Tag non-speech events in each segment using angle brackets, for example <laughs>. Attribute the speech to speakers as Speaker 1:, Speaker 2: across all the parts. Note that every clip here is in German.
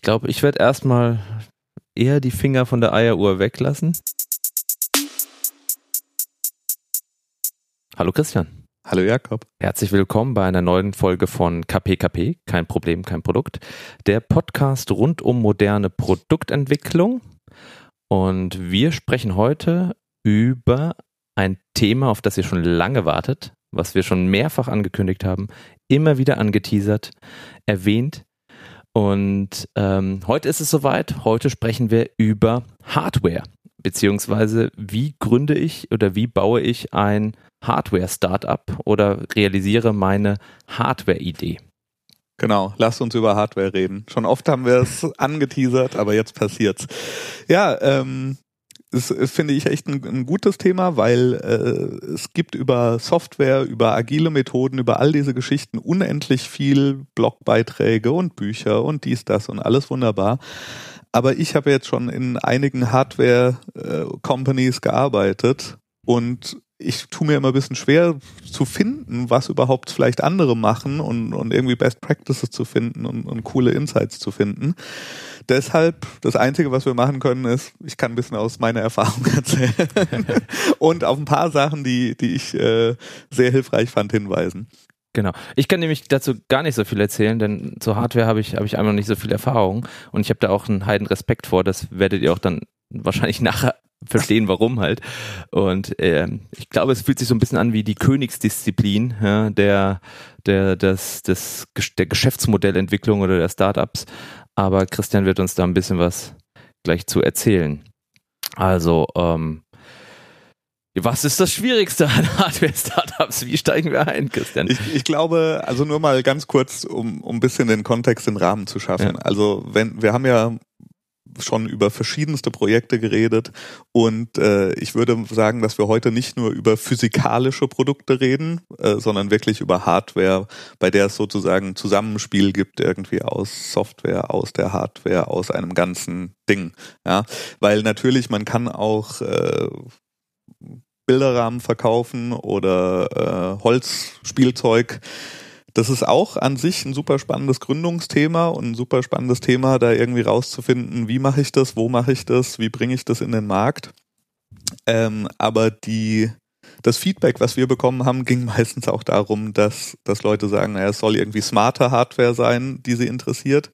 Speaker 1: Ich glaube, ich werde erstmal eher die Finger von der Eieruhr weglassen. Hallo Christian.
Speaker 2: Hallo Jakob.
Speaker 1: Herzlich willkommen bei einer neuen Folge von KPKP, kein Problem, kein Produkt. Der Podcast rund um moderne Produktentwicklung. Und wir sprechen heute über ein Thema, auf das ihr schon lange wartet, was wir schon mehrfach angekündigt haben, immer wieder angeteasert, erwähnt. Und ähm, heute ist es soweit. Heute sprechen wir über Hardware, beziehungsweise wie gründe ich oder wie baue ich ein Hardware-Startup oder realisiere meine Hardware-Idee.
Speaker 2: Genau, lass uns über Hardware reden. Schon oft haben wir es angeteasert, aber jetzt passiert's. Ja, ähm, das finde ich echt ein, ein, gutes Thema, weil äh, es gibt über Software, über agile Methoden, über all diese Geschichten unendlich viel Blogbeiträge und Bücher und dies, das und alles wunderbar. Aber ich habe jetzt schon in einigen Hardware-Companies äh, gearbeitet und ich tue mir immer ein bisschen schwer zu finden, was überhaupt vielleicht andere machen und, und irgendwie Best Practices zu finden und, und coole Insights zu finden. Deshalb, das Einzige, was wir machen können, ist, ich kann ein bisschen aus meiner Erfahrung <laughs> erzählen <laughs> und auf ein paar Sachen, die, die ich äh, sehr hilfreich fand, hinweisen.
Speaker 1: Genau. Ich kann nämlich dazu gar nicht so viel erzählen, denn zur Hardware habe ich, habe ich einfach nicht so viel Erfahrung und ich habe da auch einen heiden Respekt vor. Das werdet ihr auch dann wahrscheinlich <laughs> nachher verstehen, warum halt. Und äh, ich glaube, es fühlt sich so ein bisschen an wie die Königsdisziplin ja, der, der, des, des, der Geschäftsmodellentwicklung oder der Startups. Aber Christian wird uns da ein bisschen was gleich zu erzählen. Also, ähm, was ist das Schwierigste an Hardware-Startups? Wie steigen wir ein, Christian?
Speaker 2: Ich, ich, glaube, also nur mal ganz kurz, um, um ein bisschen den Kontext, den Rahmen zu schaffen. Ja. Also wenn wir haben ja schon über verschiedenste Projekte geredet und äh, ich würde sagen, dass wir heute nicht nur über physikalische Produkte reden, äh, sondern wirklich über Hardware, bei der es sozusagen Zusammenspiel gibt irgendwie aus Software, aus der Hardware, aus einem ganzen Ding. Ja, weil natürlich man kann auch äh, Bilderrahmen verkaufen oder äh, Holzspielzeug das ist auch an sich ein super spannendes Gründungsthema und ein super spannendes Thema, da irgendwie rauszufinden, wie mache ich das, wo mache ich das, wie bringe ich das in den Markt. Ähm, aber die, das Feedback, was wir bekommen haben, ging <laughs> meistens auch darum, dass, dass Leute sagen, naja, es soll irgendwie smarte Hardware sein, die sie interessiert.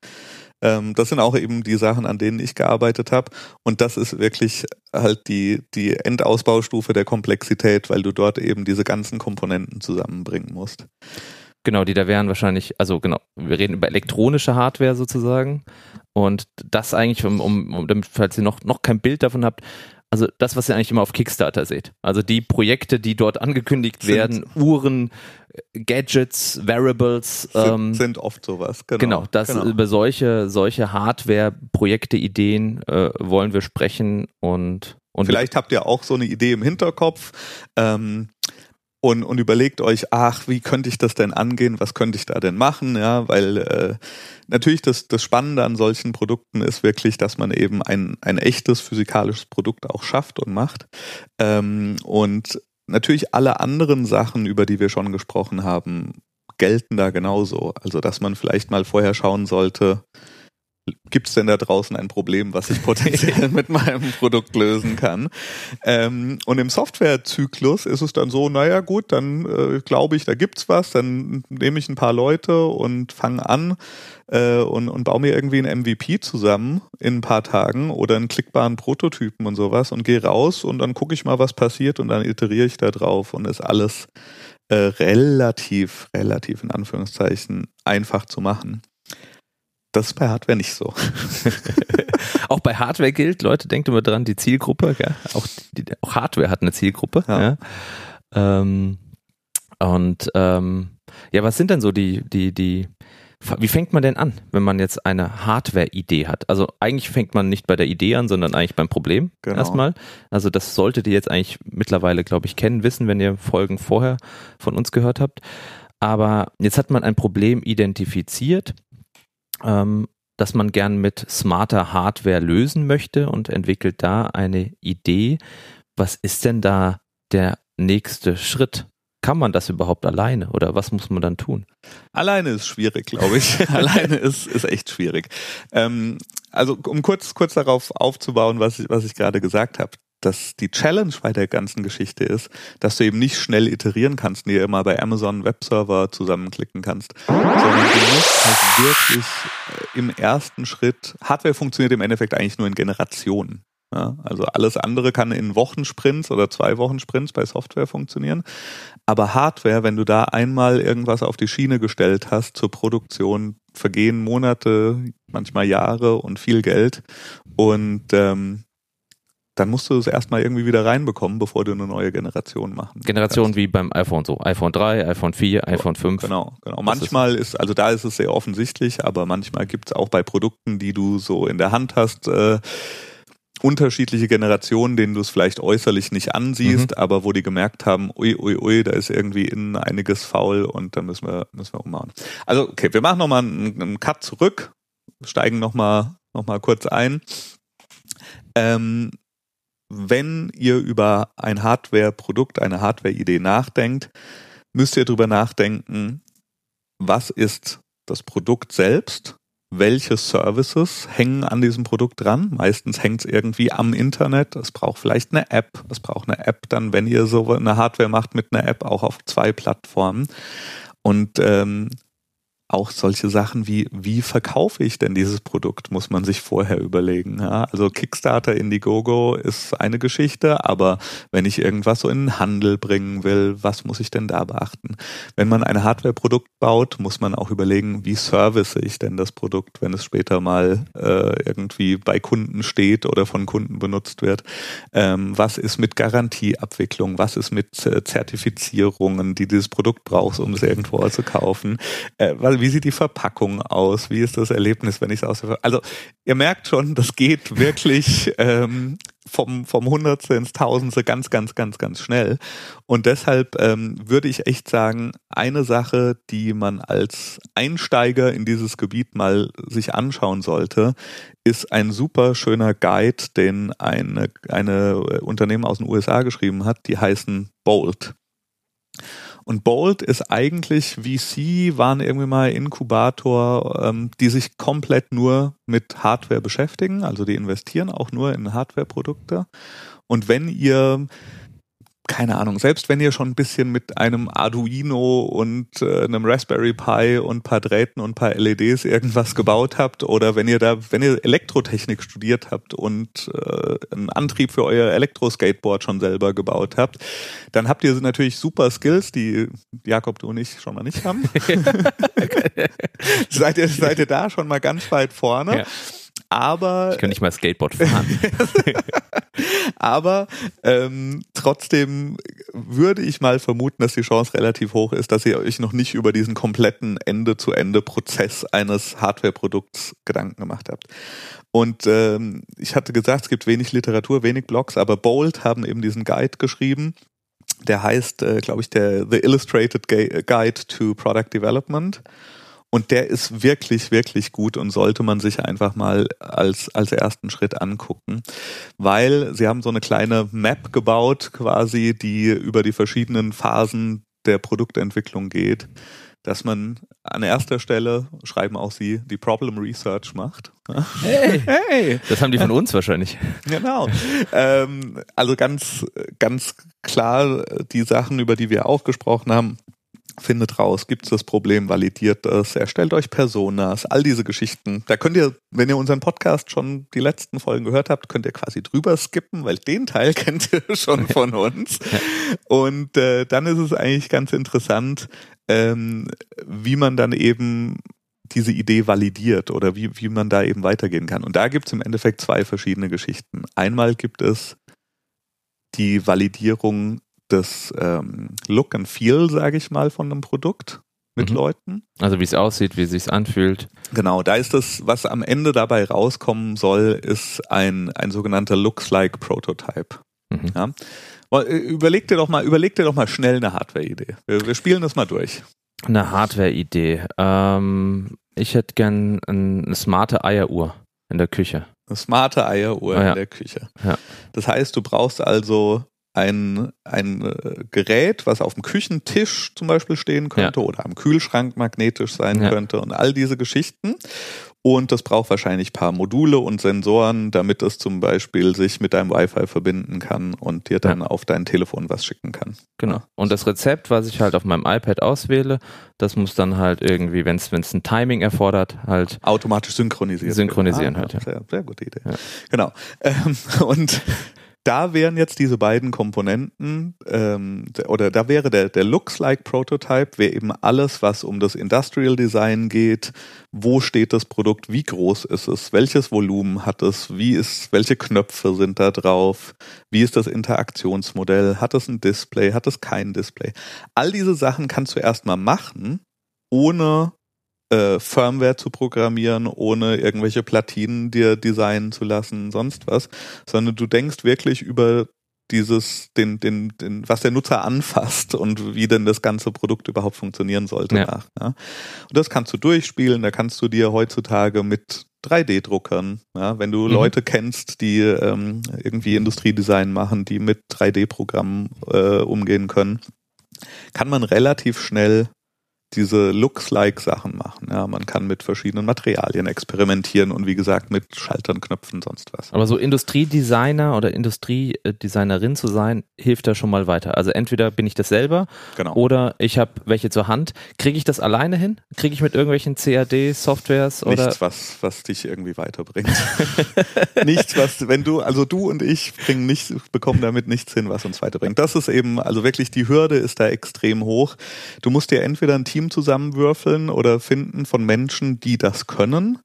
Speaker 2: Ähm, das sind auch eben die Sachen, an denen ich gearbeitet habe. Und das ist wirklich halt die, die Endausbaustufe der Komplexität, weil du dort eben diese ganzen Komponenten zusammenbringen musst.
Speaker 1: Genau, die da wären wahrscheinlich, also genau, wir reden über elektronische Hardware sozusagen. Und das eigentlich, um, um, damit, falls ihr noch, noch kein Bild davon habt, also das, was ihr eigentlich immer auf Kickstarter seht. Also die Projekte, die dort angekündigt sind, werden, Uhren, Gadgets, Variables.
Speaker 2: Sind, ähm, sind oft sowas,
Speaker 1: genau. Genau, das, genau. über solche, solche Hardware-Projekte, Ideen äh, wollen wir sprechen und, und
Speaker 2: Vielleicht habt ihr auch so eine Idee im Hinterkopf. Ähm, und, und überlegt euch, ach, wie könnte ich das denn angehen, was könnte ich da denn machen, ja, weil äh, natürlich das, das Spannende an solchen Produkten ist wirklich, dass man eben ein, ein echtes physikalisches Produkt auch schafft und macht. Ähm, und natürlich alle anderen Sachen, über die wir schon gesprochen haben, gelten da genauso. Also, dass man vielleicht mal vorher schauen sollte, gibt es denn da draußen ein Problem, was ich potenziell <laughs> mit meinem Produkt lösen kann? Ähm, und im Softwarezyklus ist es dann so, naja gut, dann äh, glaube ich, da gibt's was, dann nehme ich ein paar Leute und fange an äh, und, und baue mir irgendwie ein MVP zusammen in ein paar Tagen oder einen klickbaren Prototypen und sowas und gehe raus und dann gucke ich mal, was passiert und dann iteriere ich da drauf und ist alles äh, relativ, relativ in Anführungszeichen einfach zu machen. Das ist bei Hardware nicht so. <laughs>
Speaker 1: auch bei Hardware gilt, Leute, denkt immer dran, die Zielgruppe, gell? Auch, die, auch Hardware hat eine Zielgruppe. Ja. ja? Ähm, und ähm, ja, was sind denn so die, die, die, wie fängt man denn an, wenn man jetzt eine Hardware-Idee hat? Also eigentlich fängt man nicht bei der Idee an, sondern eigentlich beim Problem genau. erstmal. Also das solltet ihr jetzt eigentlich mittlerweile, glaube ich, kennen, wissen, wenn ihr Folgen vorher von uns gehört habt. Aber jetzt hat man ein Problem identifiziert ähm, dass man gern mit smarter Hardware lösen möchte und entwickelt da eine Idee. Was ist denn da der nächste Schritt? kann man das überhaupt alleine oder was muss man dann tun?
Speaker 2: Alleine ist schwierig, glaube ich. <laughs> alleine ist, ist echt schwierig. Ähm, also um kurz, kurz darauf aufzubauen, was ich, was ich gerade gesagt habe dass die Challenge bei der ganzen Geschichte ist, dass du eben nicht schnell iterieren kannst, dir immer bei Amazon Webserver zusammenklicken kannst, sondern du musst halt wirklich äh, im ersten Schritt, Hardware funktioniert im Endeffekt eigentlich nur in Generationen. Ja, also alles andere kann in Wochensprints oder zwei Wochensprints bei Software funktionieren. Aber Hardware, wenn du da einmal irgendwas auf die Schiene gestellt hast zur Produktion, vergehen Monate, manchmal Jahre und viel Geld. Und ähm, dann musst du es erstmal irgendwie wieder reinbekommen, bevor du eine neue Generation machen.
Speaker 1: Generation kannst. wie beim iPhone so. iPhone 3, iPhone 4, iPhone 5.
Speaker 2: Genau, genau. Manchmal ist, ist, also da ist es sehr offensichtlich, aber manchmal gibt es auch bei Produkten, die du so in der Hand hast, äh, unterschiedliche Generationen, denen du es vielleicht äußerlich nicht ansiehst, mhm. aber wo die gemerkt haben, ui, ui, ui, da ist irgendwie innen einiges faul und da müssen wir, müssen wir umhauen. Also, okay, wir machen nochmal einen, einen Cut zurück, steigen nochmal noch mal kurz ein. Ähm, wenn ihr über ein Hardware-Produkt, eine Hardware-Idee nachdenkt, müsst ihr darüber nachdenken, was ist das Produkt selbst, welche Services hängen an diesem Produkt dran. Meistens hängt es irgendwie am Internet. Es braucht vielleicht eine App. Es braucht eine App dann, wenn ihr so eine Hardware macht mit einer App, auch auf zwei Plattformen. Und ähm, auch solche Sachen wie, wie verkaufe ich denn dieses Produkt, muss man sich vorher überlegen. Ja? Also Kickstarter, Indiegogo ist eine Geschichte, aber wenn ich irgendwas so in den Handel bringen will, was muss ich denn da beachten? Wenn man ein Hardware-Produkt baut, muss man auch überlegen, wie service ich denn das Produkt, wenn es später mal äh, irgendwie bei Kunden steht oder von Kunden benutzt wird. Ähm, was ist mit Garantieabwicklung? Was ist mit äh, Zertifizierungen, die dieses Produkt braucht, um es irgendwo zu kaufen? Äh, weil wie sieht die Verpackung aus? Wie ist das Erlebnis, wenn ich es aus Also ihr merkt schon, das geht wirklich ähm, vom, vom Hundertste ins Tausendste ganz, ganz, ganz, ganz schnell. Und deshalb ähm, würde ich echt sagen, eine Sache, die man als Einsteiger in dieses Gebiet mal sich anschauen sollte, ist ein super schöner Guide, den eine, eine Unternehmen aus den USA geschrieben hat, die heißen Bolt. Und Bolt ist eigentlich VC, waren irgendwie mal Inkubator, ähm, die sich komplett nur mit Hardware beschäftigen. Also die investieren auch nur in Hardware-Produkte. Und wenn ihr keine Ahnung, selbst wenn ihr schon ein bisschen mit einem Arduino und äh, einem Raspberry Pi und paar Drähten und paar LEDs irgendwas gebaut habt oder wenn ihr da, wenn ihr Elektrotechnik studiert habt und äh, einen Antrieb für euer Elektroskateboard schon selber gebaut habt, dann habt ihr natürlich super Skills, die Jakob, du und ich schon mal nicht haben. <laughs> <laughs> seid, ihr, seid ihr da schon mal ganz weit vorne. Ja. Aber
Speaker 1: ich kann nicht mal Skateboard fahren. <laughs>
Speaker 2: aber ähm, trotzdem würde ich mal vermuten, dass die Chance relativ hoch ist, dass ihr euch noch nicht über diesen kompletten Ende-zu-Ende-Prozess eines Hardware-Produkts Gedanken gemacht habt. Und ähm, ich hatte gesagt, es gibt wenig Literatur, wenig Blogs, aber Bold haben eben diesen Guide geschrieben. Der heißt, äh, glaube ich, der The Illustrated Guide to Product Development. Und der ist wirklich, wirklich gut und sollte man sich einfach mal als, als ersten Schritt angucken, weil sie haben so eine kleine Map gebaut, quasi, die über die verschiedenen Phasen der Produktentwicklung geht, dass man an erster Stelle, schreiben auch sie, die Problem Research macht.
Speaker 1: Hey, <laughs> hey. Das haben die von uns wahrscheinlich.
Speaker 2: Genau. Ähm, also ganz, ganz klar die Sachen, über die wir auch gesprochen haben, findet raus, gibt es das Problem, validiert das, erstellt euch Personas, all diese Geschichten. Da könnt ihr, wenn ihr unseren Podcast schon die letzten Folgen gehört habt, könnt ihr quasi drüber skippen, weil den Teil <laughs> kennt ihr schon von uns. Und äh, dann ist es eigentlich ganz interessant, ähm, wie man dann eben diese Idee validiert oder wie, wie man da eben weitergehen kann. Und da gibt es im Endeffekt zwei verschiedene Geschichten. Einmal gibt es die Validierung das ähm, Look and Feel, sage ich mal, von einem Produkt mit mhm. Leuten.
Speaker 1: Also wie es aussieht, wie es sich anfühlt.
Speaker 2: Genau, da ist das, was am Ende dabei rauskommen soll, ist ein, ein sogenannter Looks-like Prototype. Mhm. Ja? Äh, überleg dir doch mal, überleg dir doch mal schnell eine Hardware-Idee. Wir, wir, spielen das mal durch.
Speaker 1: Eine Hardware-Idee. Ähm, ich hätte gern eine smarte Eieruhr in der Küche.
Speaker 2: Eine smarte Eieruhr ah, ja. in der Küche. Ja. Das heißt, du brauchst also ein, ein äh, Gerät, was auf dem Küchentisch zum Beispiel stehen könnte ja. oder am Kühlschrank magnetisch sein ja. könnte und all diese Geschichten. Und das braucht wahrscheinlich paar Module und Sensoren, damit es zum Beispiel sich mit deinem Wi-Fi verbinden kann und dir dann ja. auf dein Telefon was schicken kann.
Speaker 1: Genau. Und das Rezept, was ich halt auf meinem iPad auswähle, das muss dann halt irgendwie, wenn es ein Timing erfordert, halt
Speaker 2: automatisch synchronisieren.
Speaker 1: Synchronisieren ah, halt. Ja.
Speaker 2: Sehr, sehr gute Idee. Ja. Genau. <laughs> Ähm, und da wären jetzt diese beiden Komponenten, ähm, oder da wäre der, der Looks-like Prototype, wäre eben alles, was um das Industrial Design geht. Wo steht das Produkt? Wie groß ist es? Welches Volumen hat es? Wie ist, welche Knöpfe sind da drauf? Wie ist das Interaktionsmodell? Hat es ein Display? Hat es kein Display? All diese Sachen kannst du erstmal machen, ohne äh, Firmware zu programmieren, ohne irgendwelche Platinen dir designen zu lassen, sonst was, sondern du denkst wirklich über dieses, den, den, den, was der Nutzer anfasst und wie denn das ganze Produkt überhaupt funktionieren sollte ja. nach. Ja. Und das kannst du durchspielen, da kannst du dir heutzutage mit 3D-Druckern, ja, wenn du mhm. Leute kennst, die ähm, irgendwie Industriedesign machen, die mit 3D-Programmen äh, umgehen können, kann man relativ schnell diese Looks-like-Sachen machen. Ja, man kann mit verschiedenen Materialien experimentieren und wie gesagt mit Schaltern, Knöpfen, sonst was.
Speaker 1: Aber so Industriedesigner oder Industriedesignerin zu sein, hilft da schon mal weiter. Also entweder bin ich das selber genau. oder ich habe welche zur Hand. Kriege ich das alleine hin? Kriege ich mit irgendwelchen CAD-Softwares oder?
Speaker 2: Nichts, was, was dich irgendwie weiterbringt. <laughs> nichts, was, wenn du, also du und ich bringen nicht, bekommen damit nichts hin, was uns weiterbringt. Das ist eben, also wirklich die Hürde ist da extrem hoch. Du musst dir entweder ein Team Team zusammenwürfeln oder finden von Menschen, die das können,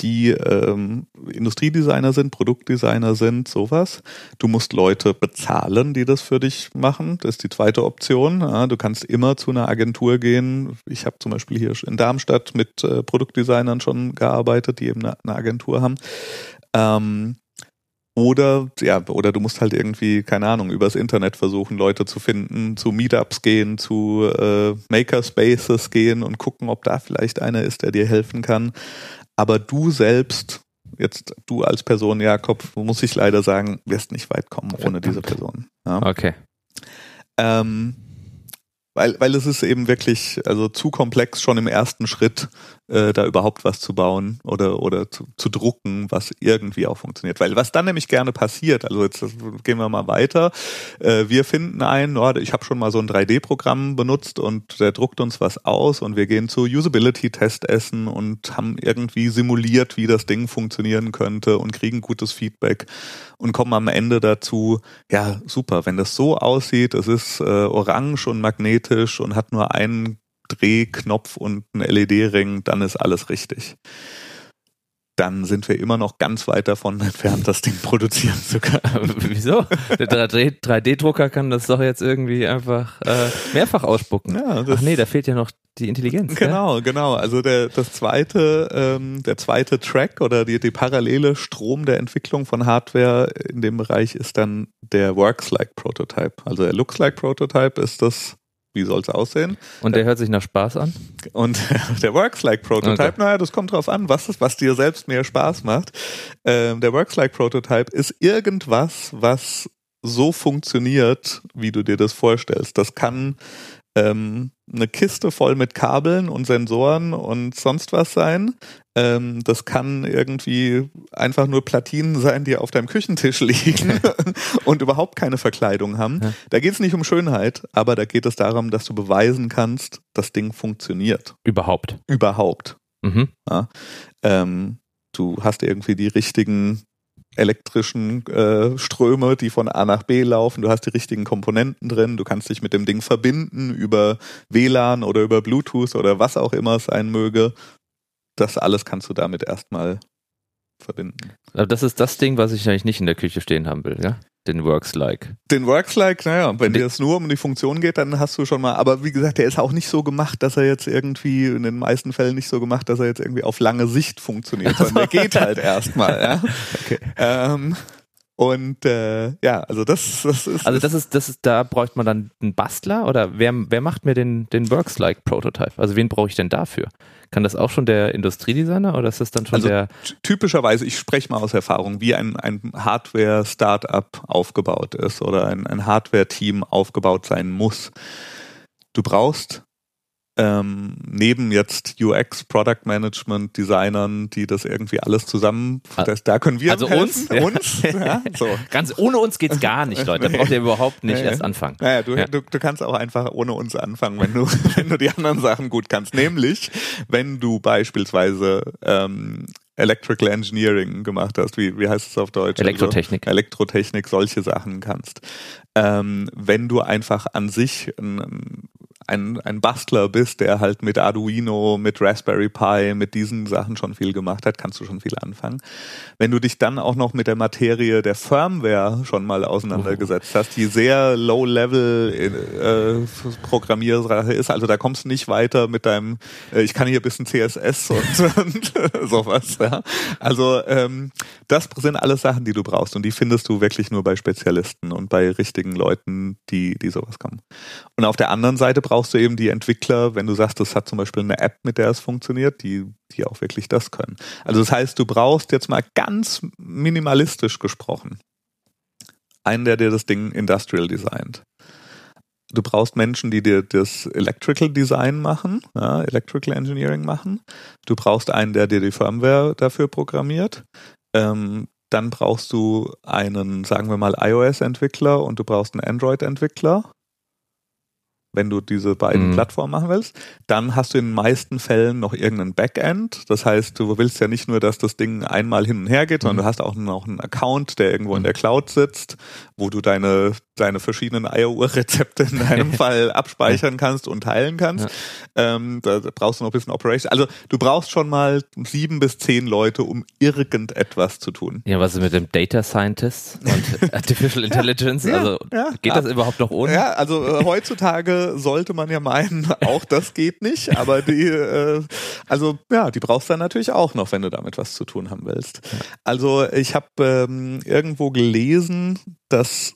Speaker 2: die ähm, Industriedesigner sind, Produktdesigner sind, sowas. Du musst Leute bezahlen, die das für dich machen. Das ist die zweite Option. Ja, du kannst immer zu einer Agentur gehen. Ich habe zum Beispiel hier in Darmstadt mit äh, Produktdesignern schon gearbeitet, die eben eine, eine Agentur haben. Ähm, oder, ja, oder du musst halt irgendwie, keine Ahnung, übers Internet versuchen, Leute zu finden, zu Meetups gehen, zu äh, Makerspaces gehen und gucken, ob da vielleicht einer ist, der dir helfen kann. Aber du selbst, jetzt du als Person, Jakob, muss ich leider sagen, wirst nicht weit kommen ohne diese Person.
Speaker 1: Ja? Okay.
Speaker 2: Ähm, weil, weil es ist eben wirklich also zu komplex schon im ersten Schritt äh, da überhaupt was zu bauen oder oder zu, zu drucken, was irgendwie auch funktioniert. Weil was dann nämlich gerne passiert, also jetzt gehen wir mal weiter, äh, wir finden einen, oh, ich habe schon mal so ein 3D-Programm benutzt und der druckt uns was aus und wir gehen zu Usability-Test essen und haben irgendwie simuliert, wie das Ding funktionieren könnte und kriegen gutes Feedback und kommen am Ende dazu, ja super, wenn das so aussieht, es ist äh, orange und magnetisch und hat nur einen Drehknopf und einen LED-Ring, dann ist alles richtig. Dann sind wir immer noch ganz weit davon <laughs> entfernt, das Ding produzieren zu können. <laughs>
Speaker 1: Wieso? Der 3D-Drucker kann das doch jetzt irgendwie einfach äh, mehrfach ausspucken. Ja, Ach nee, da fehlt ja noch die Intelligenz.
Speaker 2: Genau,
Speaker 1: gell?
Speaker 2: genau. Also der das zweite, ähm, der zweite Track oder die, die parallele Strom der Entwicklung von Hardware in dem Bereich ist dann der Works-like Prototype. Also der Looks-like Prototype ist das wie soll es aussehen?
Speaker 1: Und der hört sich nach Spaß an?
Speaker 2: Und <laughs> der Works-like Prototype, okay. naja, das kommt drauf an, was, was dir selbst mehr Spaß macht. Ähm, der Works-like Prototype ist irgendwas, was so funktioniert, wie du dir das vorstellst. Das kann ähm, eine Kiste voll mit Kabeln und Sensoren und sonst was sein. Ähm, das kann irgendwie einfach nur Platinen sein, die auf deinem Küchentisch liegen <laughs> und überhaupt keine Verkleidung haben. Ja. Da geht es nicht um Schönheit, aber da geht es darum, dass du beweisen kannst, das Ding funktioniert.
Speaker 1: Überhaupt.
Speaker 2: Überhaupt. Mhm. Ja. Ähm, du hast irgendwie die richtigen elektrischen äh, Ströme, die von A nach B laufen. Du hast die richtigen Komponenten drin. Du kannst dich mit dem Ding verbinden über WLAN oder über Bluetooth oder was auch immer es sein möge. Das alles kannst du damit erstmal verbinden.
Speaker 1: Aber das ist das Ding, was ich eigentlich nicht in der Küche stehen haben will, ja? Den Works-like.
Speaker 2: Den Works-like, naja, wenn dir es nur um die Funktion geht, dann hast du schon mal, aber wie gesagt, der ist auch nicht so gemacht, dass er jetzt irgendwie, in den meisten Fällen nicht so gemacht, dass er jetzt irgendwie auf lange Sicht funktioniert, sondern der <laughs> geht halt erstmal, ja. Okay. Ähm, Und äh, ja, also das, das ist.
Speaker 1: Also das ist, das ist, da bräuchte man dann einen Bastler oder wer, wer macht mir den, den Works-like Prototype? Also wen brauche ich denn dafür? Kann das auch schon der Industriedesigner oder ist das dann schon
Speaker 2: also
Speaker 1: der?
Speaker 2: Typischerweise, ich spreche mal aus Erfahrung, wie ein, ein Hardware-Startup aufgebaut ist oder ein, ein Hardware-Team aufgebaut sein muss. Du brauchst ähm, neben jetzt UX, Product Management, Designern, die das irgendwie alles zusammen,
Speaker 1: Ah.
Speaker 2: das, da können wir
Speaker 1: Also
Speaker 2: helfen.
Speaker 1: uns?
Speaker 2: uns ja, <laughs> so.
Speaker 1: Ganz ohne uns geht's gar nicht, Leute. Da braucht ihr überhaupt nicht
Speaker 2: Nee.
Speaker 1: erst anfangen.
Speaker 2: Naja, du,
Speaker 1: Ja.
Speaker 2: du, du kannst auch einfach ohne uns anfangen, wenn du, <laughs> wenn du die anderen Sachen gut kannst. Nämlich, wenn du beispielsweise ähm, Electrical Engineering gemacht hast, wie, wie heißt es auf Deutsch?
Speaker 1: Elektrotechnik.
Speaker 2: Also Elektrotechnik, solche Sachen kannst. Ähm, wenn du einfach an sich ein, ein, ein Bastler bist, der halt mit Arduino, mit Raspberry Pi, mit diesen Sachen schon viel gemacht hat, kannst du schon viel anfangen. Wenn du dich dann auch noch mit der Materie der Firmware schon mal auseinandergesetzt hast, die sehr low-level äh, Programmiersache ist, also da kommst du nicht weiter mit deinem, äh, ich kann hier ein bisschen CSS und, <laughs> und sowas. Ja. Also ähm, das sind alles Sachen, die du brauchst und die findest du wirklich nur bei Spezialisten und bei richtigen Leuten, die, die sowas kommen. Und auf der anderen Seite brauchst du eben die Entwickler, wenn du sagst, das hat zum Beispiel eine App, mit der es funktioniert, die, die auch wirklich das können. Also das heißt, du brauchst jetzt mal ganz minimalistisch gesprochen einen, der dir das Ding industrial designt. Du brauchst Menschen, die dir das Electrical Design machen, ja, Electrical Engineering machen. Du brauchst einen, der dir die Firmware dafür programmiert. Ähm, dann brauchst du einen, sagen wir mal, iOS-Entwickler und du brauchst einen Android-Entwickler, wenn du diese beiden
Speaker 1: Mhm.
Speaker 2: Plattformen machen willst. Dann hast du in den meisten Fällen noch irgendeinen Backend. Das heißt, du willst ja nicht nur, dass das Ding einmal hin und her geht, sondern
Speaker 1: Mhm.
Speaker 2: du hast auch noch einen Account, der irgendwo in
Speaker 1: Mhm.
Speaker 2: der Cloud sitzt, wo du deine, deine verschiedenen Eieruhr-Rezepte in deinem <laughs> Fall abspeichern kannst und teilen kannst. Ähm, da brauchst du noch ein bisschen Operation. Also du brauchst schon mal sieben bis zehn Leute, um irgendetwas zu tun.
Speaker 1: Ja, was ist mit dem Data Scientist und <laughs> Artificial Intelligence?
Speaker 2: Ja,
Speaker 1: also
Speaker 2: ja,
Speaker 1: geht
Speaker 2: ja.
Speaker 1: das überhaupt noch ohne?
Speaker 2: Ja, also äh, heutzutage sollte man ja meinen, <laughs> auch das geht nicht, aber die, äh, also ja, die brauchst du dann natürlich auch noch, wenn du damit was zu tun haben willst. Also ich habe ähm, irgendwo gelesen, dass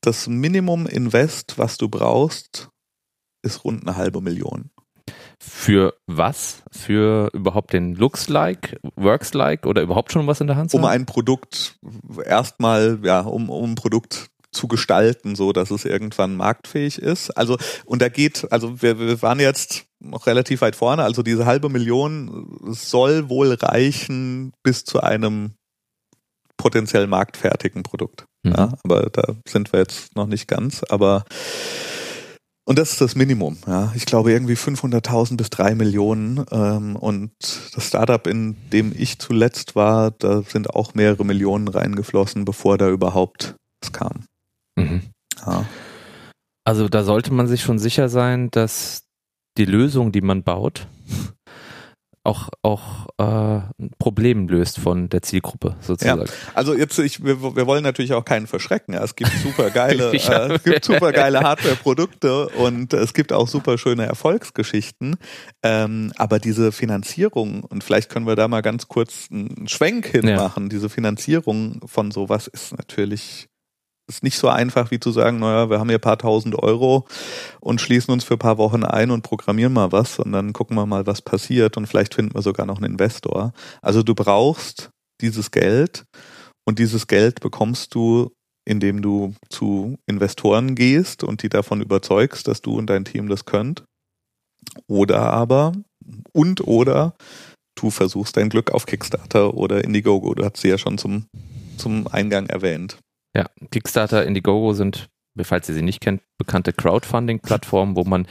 Speaker 2: das Minimum Invest, was du brauchst, ist rund eine halbe Million.
Speaker 1: Für was? Für überhaupt den Looks-like, Works-like oder überhaupt schon was in der Hand zu
Speaker 2: Um
Speaker 1: haben?
Speaker 2: ein Produkt erstmal, ja, um, um ein Produkt zu gestalten, so dass es irgendwann marktfähig ist. Also, und da geht, also wir, wir waren jetzt noch relativ weit vorne, also diese halbe Million soll wohl reichen bis zu einem potenziell marktfertigen Produkt.
Speaker 1: Mhm.
Speaker 2: Ja, aber da sind wir jetzt noch nicht ganz, aber und das ist das Minimum. Ja, ich glaube irgendwie 500.000 bis drei Millionen. Ähm, und das Startup, in dem ich zuletzt war, da sind auch mehrere Millionen reingeflossen, bevor da überhaupt was kam.
Speaker 1: Mhm.
Speaker 2: Ja.
Speaker 1: Also da sollte man sich schon sicher sein, dass die Lösung, die man baut, auch, auch äh, ein Problem löst von der Zielgruppe sozusagen.
Speaker 2: Also jetzt, ich, wir, wir wollen natürlich auch keinen verschrecken. Ja. Es gibt super geile, <laughs> äh, es gibt super geile Hardware-Produkte und es gibt auch super schöne Erfolgsgeschichten. Ähm, aber diese Finanzierung, und vielleicht können wir da mal ganz kurz einen Schwenk hinmachen, diese Finanzierung von sowas ist natürlich ist nicht so einfach wie zu sagen, naja, wir haben hier ein paar tausend Euro und schließen uns für ein paar Wochen ein und programmieren mal was und dann gucken wir mal, was passiert und vielleicht finden wir sogar noch einen Investor. Also du brauchst dieses Geld und dieses Geld bekommst du, indem du zu Investoren gehst und die davon überzeugst, dass du und dein Team das könnt. Oder aber, und oder du versuchst dein Glück auf Kickstarter oder Indiegogo. Du hast sie ja schon zum, zum Eingang erwähnt.
Speaker 1: Ja, Kickstarter, Indiegogo sind, falls ihr sie nicht kennt, bekannte Crowdfunding-Plattformen, wo man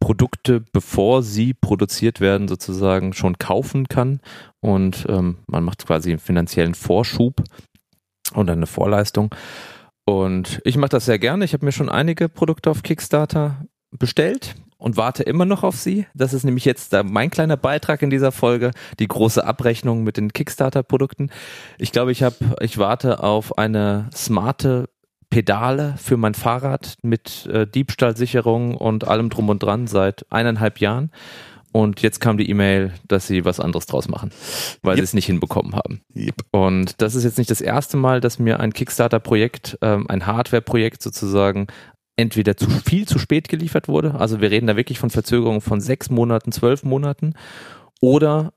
Speaker 1: Produkte, bevor sie produziert werden, sozusagen schon kaufen kann. Und ähm, man macht quasi einen finanziellen Vorschub oder eine Vorleistung. Und ich mache das sehr gerne. Ich habe mir schon einige Produkte auf Kickstarter bestellt und warte immer noch auf sie. Das ist nämlich jetzt mein kleiner Beitrag in dieser Folge, die große Abrechnung mit den Kickstarter-Produkten. Ich glaube, ich habe, ich warte auf eine smarte Pedale für mein Fahrrad mit äh, Diebstahlsicherung und allem drum und dran seit eineinhalb Jahren. und jetzt kam die E-Mail, dass sie was anderes draus machen, weil yep. sie es nicht hinbekommen haben. Yep. Und das ist jetzt nicht das erste Mal, dass mir ein Kickstarter-Projekt, ähm, ein Hardware-Projekt sozusagen entweder zu viel zu spät geliefert wurde, also wir reden da wirklich von Verzögerungen von sechs Monaten, zwölf Monaten, oder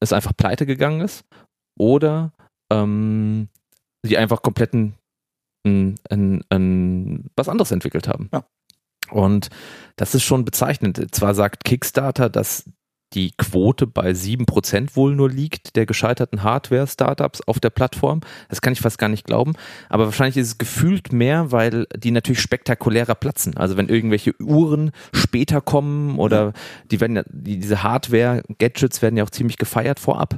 Speaker 1: es einfach pleite gegangen ist, oder ähm, sie einfach kompletten ein, ein, ein, was anderes entwickelt haben. Ja. Und das ist schon bezeichnend. Zwar sagt Kickstarter, dass die Quote bei sieben Prozent wohl nur liegt, der gescheiterten Hardware-Startups auf der Plattform. Das kann ich fast gar nicht glauben. Aber wahrscheinlich ist es gefühlt mehr, weil die natürlich spektakulärer platzen. Also wenn irgendwelche Uhren später kommen oder die werden ja, diese Hardware-Gadgets werden ja auch ziemlich gefeiert vorab.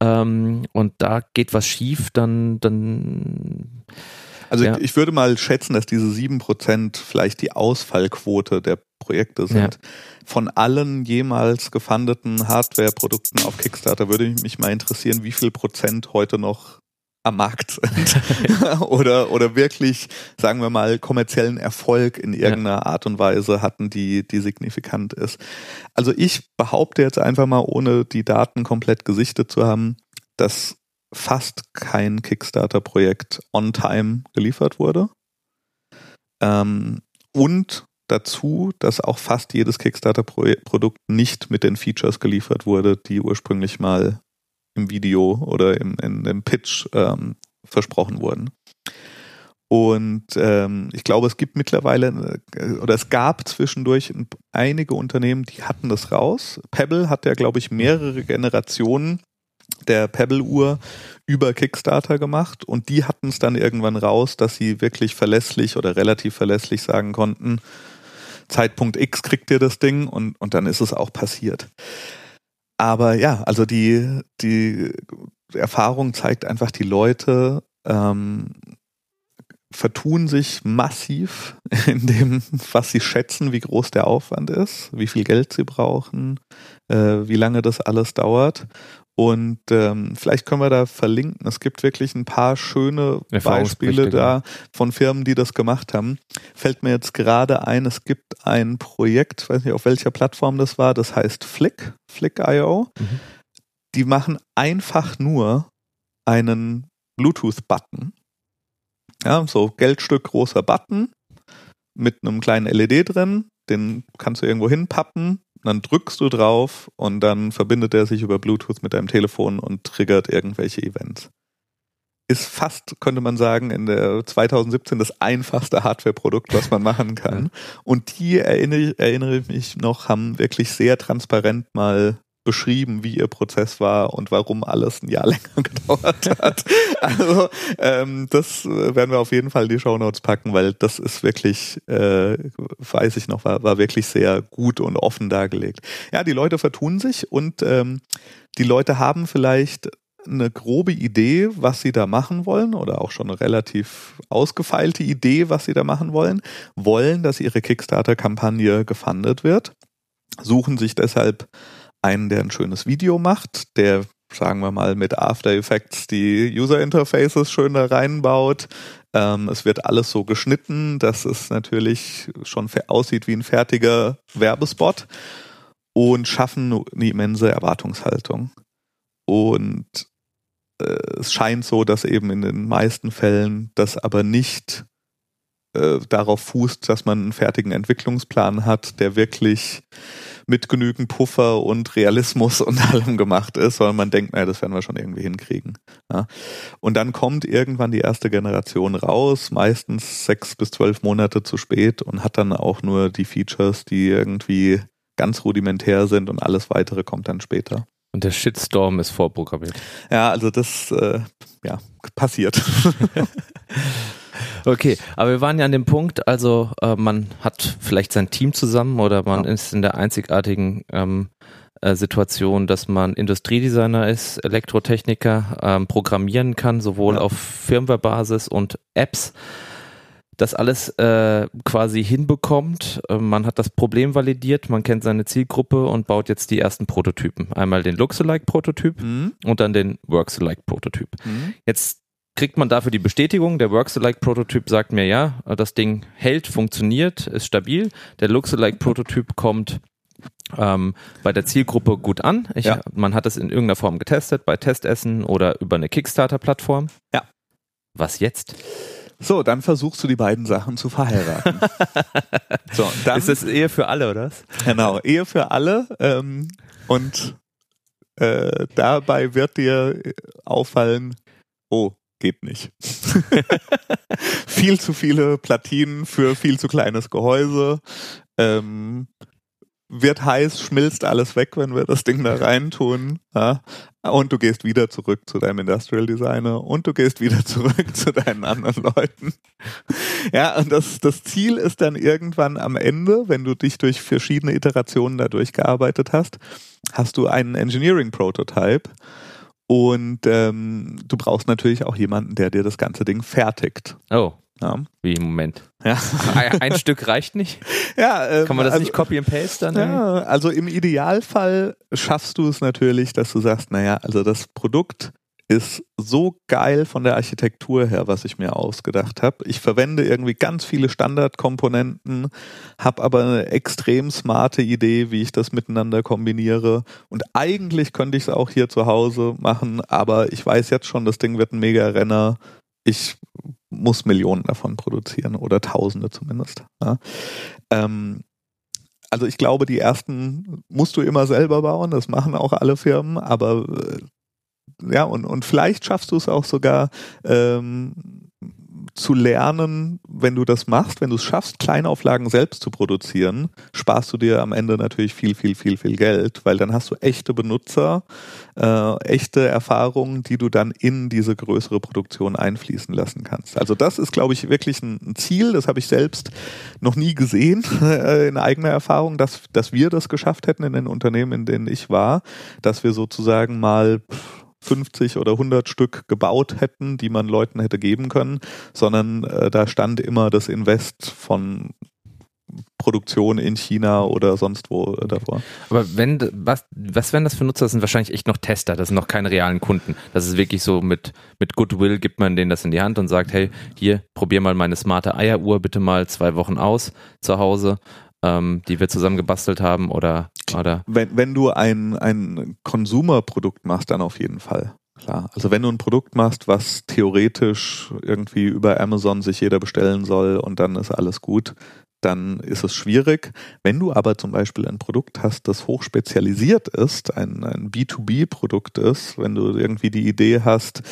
Speaker 1: Ähm, und da geht was schief, dann, dann
Speaker 2: also ja. ich, ich, würde mal schätzen, dass diese sieben Prozent vielleicht die Ausfallquote der Projekte sind. Ja. Von allen jemals gefundeten Hardware-Produkten auf Kickstarter würde mich mal interessieren, wie viel Prozent heute noch am Markt sind <laughs> oder oder wirklich sagen wir mal kommerziellen Erfolg in irgendeiner ja. Art und Weise hatten, die die signifikant ist. Also ich behaupte jetzt einfach mal, ohne die Daten komplett gesichtet zu haben, dass fast kein Kickstarter-Projekt on time geliefert wurde. Ähm, und dazu, dass auch fast jedes Kickstarter-Produkt nicht mit den Features geliefert wurde, die ursprünglich mal im Video oder im, in, im Pitch ähm, versprochen wurden. Und ähm, ich glaube, es gibt mittlerweile äh, oder es gab zwischendurch einige Unternehmen, die hatten das raus. Pebble hat ja, glaube ich, mehrere Generationen der Pebble-Uhr über Kickstarter gemacht und die hatten es dann irgendwann raus, dass sie wirklich verlässlich oder relativ verlässlich sagen konnten, Zeitpunkt X kriegt ihr das Ding und, und dann ist es auch passiert. Aber ja, also die, die Erfahrung zeigt einfach, die Leute ähm, vertun sich massiv <laughs> in dem, was sie schätzen, wie groß der Aufwand ist, wie viel Geld sie brauchen, äh, wie lange das alles dauert. Und ähm, vielleicht können wir da verlinken. Es gibt wirklich ein paar schöne Beispiele da von Firmen, die das gemacht haben. Fällt mir jetzt gerade ein, es gibt ein Projekt, weiß nicht auf welcher Plattform das war, das heißt Flick, Flick.io. Mhm. Die machen einfach nur einen Bluetooth-Button. Ja, so Geldstück großer Button mit einem kleinen LED drin. Den kannst du irgendwo hinpappen dann drückst du drauf und dann verbindet er sich über Bluetooth mit deinem Telefon und triggert irgendwelche Events. Ist fast, könnte man sagen, in der 2017 das einfachste Hardware-Produkt, was man machen kann. Und die erinnere, erinnere ich mich noch, haben wirklich sehr transparent mal beschrieben, wie ihr Prozess war und warum alles ein Jahr <laughs> länger gedauert hat. also ähm, das äh, werden wir auf jeden Fall in die Show Notes packen, weil das ist wirklich, äh, weiß ich noch, war, war wirklich sehr gut und offen dargelegt. Ja, die Leute vertun sich und ähm, die Leute haben vielleicht eine grobe Idee, was sie da machen wollen oder auch schon eine relativ ausgefeilte Idee, was sie da machen wollen, wollen, dass ihre Kickstarter-Kampagne gefundet wird, suchen sich deshalb einen, der ein schönes Video macht, der sagen wir mal mit After Effects die User Interfaces schön da reinbaut. Ähm, es wird alles so geschnitten, dass es natürlich schon aussieht wie ein fertiger Werbespot und schaffen eine immense Erwartungshaltung. Und äh, es scheint so, dass eben in den meisten Fällen das aber nicht äh, darauf fußt, dass man einen fertigen Entwicklungsplan hat, der wirklich mit genügend Puffer und Realismus <laughs> und allem gemacht ist, sondern man denkt, naja, das werden wir schon irgendwie hinkriegen. Ja. Und dann kommt irgendwann die erste Generation raus, meistens sechs bis zwölf Monate zu spät und hat dann auch nur die Features, die irgendwie ganz rudimentär sind und alles weitere kommt dann später.
Speaker 1: Und der Shitstorm ist vorprogrammiert.
Speaker 2: Ja, also das äh, ja, passiert. <laughs> <laughs> <laughs>
Speaker 1: Okay, aber wir waren ja an dem Punkt, also äh, man hat vielleicht sein Team zusammen oder man ja. ist in der einzigartigen ähm, äh, Situation, dass man Industriedesigner ist, Elektrotechniker, ähm, programmieren kann, sowohl ja. auf Firmware-Basis und Apps das alles äh, quasi hinbekommt. Äh, man hat das Problem validiert, man kennt seine Zielgruppe und baut jetzt die ersten Prototypen. Einmal den Looks-alike-Prototyp mhm. und dann den Works-alike-Prototyp. Mhm. Jetzt kriegt man dafür die Bestätigung. Der Works-alike-Prototyp sagt mir, ja, das Ding hält, funktioniert, ist stabil. Der Looks-alike-Prototyp kommt ähm, bei der Zielgruppe gut an. Ich,
Speaker 2: Ja.
Speaker 1: Man hat es in irgendeiner Form getestet, bei Testessen oder über eine Kickstarter-Plattform.
Speaker 2: Ja.
Speaker 1: Was jetzt?
Speaker 2: So, dann versuchst du die beiden Sachen zu verheiraten. <laughs> so, dann,
Speaker 1: Ist das Ehe für alle, oder
Speaker 2: genau, Ehe für alle ähm, und äh, dabei wird dir auffallen, oh, geht nicht. <laughs> viel zu viele Platinen für viel zu kleines Gehäuse. Ähm, wird heiß, schmilzt alles weg, wenn wir das Ding da reintun. Ja? Und du gehst wieder zurück zu deinem Industrial Designer und du gehst wieder zurück zu deinen anderen Leuten. Ja, und das, das Ziel ist dann irgendwann am Ende, wenn du dich durch verschiedene Iterationen da durchgearbeitet hast, hast du einen Engineering Prototype und ähm, du brauchst natürlich auch jemanden, der dir das ganze Ding fertigt.
Speaker 1: Oh,
Speaker 2: Ja,
Speaker 1: wie im Moment.
Speaker 2: ja.
Speaker 1: Ein, Stück reicht nicht? <laughs>
Speaker 2: ja ähm,
Speaker 1: Kann man das
Speaker 2: also,
Speaker 1: nicht copy and paste dann?
Speaker 2: Ja, also im Idealfall schaffst du es natürlich, dass du sagst, naja, also das Produkt ist so geil von der Architektur her, was ich mir ausgedacht habe. Ich verwende irgendwie ganz viele Standardkomponenten, habe aber eine extrem smarte Idee, wie ich das miteinander kombiniere. Und eigentlich könnte ich es auch hier zu Hause machen, aber ich weiß jetzt schon, das Ding wird ein Mega-Renner. Ich muss Millionen davon produzieren oder Tausende zumindest. Ja. Ähm, also ich glaube, die ersten musst du immer selber bauen, das machen auch alle Firmen, aber äh, ja, und, und vielleicht schaffst du es auch sogar ähm, zu lernen, wenn du das machst, wenn du es schaffst, Kleinauflagen selbst zu produzieren, sparst du dir am Ende natürlich viel, viel, viel, viel Geld, weil dann hast du echte Benutzer, äh, echte Erfahrungen, die du dann in diese größere Produktion einfließen lassen kannst. Also das ist, glaube ich, wirklich ein, Ziel, das habe ich selbst noch nie gesehen <laughs> äh, in eigener Erfahrung, dass, dass wir das geschafft hätten in den Unternehmen, in denen ich war, dass wir sozusagen mal pff, 50 oder 100 Stück gebaut hätten, die man Leuten hätte geben können, sondern äh, da stand immer das Invest von Produktion in China oder sonst wo äh, davor.
Speaker 1: Aber wenn, was, was wären das für Nutzer? Das sind wahrscheinlich echt noch Tester, das sind noch keine realen Kunden. Das ist wirklich so mit, mit Goodwill gibt man denen das in die Hand und sagt, hey, hier, probier mal meine smarte Eieruhr bitte mal zwei Wochen aus zu Hause, ähm, die wir zusammen gebastelt haben oder, oder,
Speaker 2: Wenn, wenn du ein, ein Consumer-Produkt machst, dann auf jeden Fall. Klar. Also wenn du ein Produkt machst, was theoretisch irgendwie über Amazon sich jeder bestellen soll und dann ist alles gut, dann ist es schwierig. Wenn du aber zum Beispiel ein Produkt hast, das hochspezialisiert ist, ein, ein B2B-Produkt ist, wenn du irgendwie die Idee hast,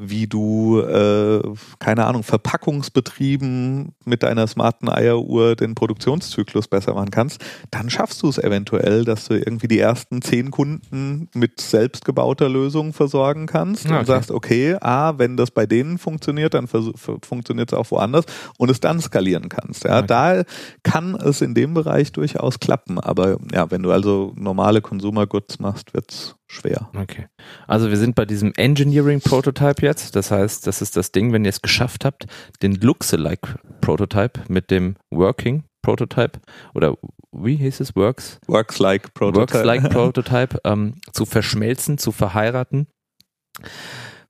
Speaker 2: wie du, äh, keine Ahnung, Verpackungsbetrieben mit deiner smarten Eieruhr den Produktionszyklus besser machen kannst, dann schaffst du es eventuell, dass du irgendwie die ersten zehn Kunden mit selbstgebauter Lösung versorgen kannst
Speaker 1: Ah, okay.
Speaker 2: und sagst, okay, ah, wenn das bei denen funktioniert, dann funktioniert es auch woanders und es dann skalieren kannst. Ja,
Speaker 1: Okay.
Speaker 2: da kann es in dem Bereich durchaus klappen, aber ja, wenn du also normale Consumer Goods machst, wird's schwer.
Speaker 1: okay. Also wir sind bei diesem Engineering Prototype jetzt. Das heißt, das ist das Ding, wenn ihr es geschafft habt, den Luxelike Prototype mit dem Working Prototype oder wie hieß es? Works?
Speaker 2: Works like Prototype.
Speaker 1: Works-like <laughs> Prototype ähm, zu verschmelzen, zu verheiraten.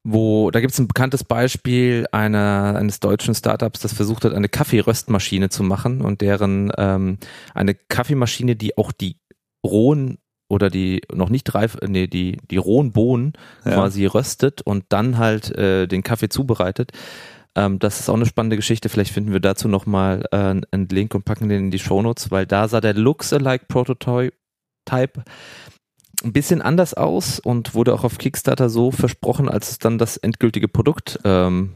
Speaker 1: Wo, da gibt es ein bekanntes Beispiel einer, eines deutschen Startups, das versucht hat, eine Kaffeeröstmaschine zu machen und deren ähm, eine Kaffeemaschine, die auch die rohen oder die noch nicht reif, nee, die, die rohen Bohnen
Speaker 2: Ja.
Speaker 1: quasi röstet und dann halt äh, den Kaffee zubereitet. Ähm, das ist auch eine spannende Geschichte. Vielleicht finden wir dazu nochmal äh, einen Link und packen den in die Shownotes, weil da sah der Looks-alike Prototype ein bisschen anders aus und wurde auch auf Kickstarter so versprochen, als es dann das endgültige Produkt ähm,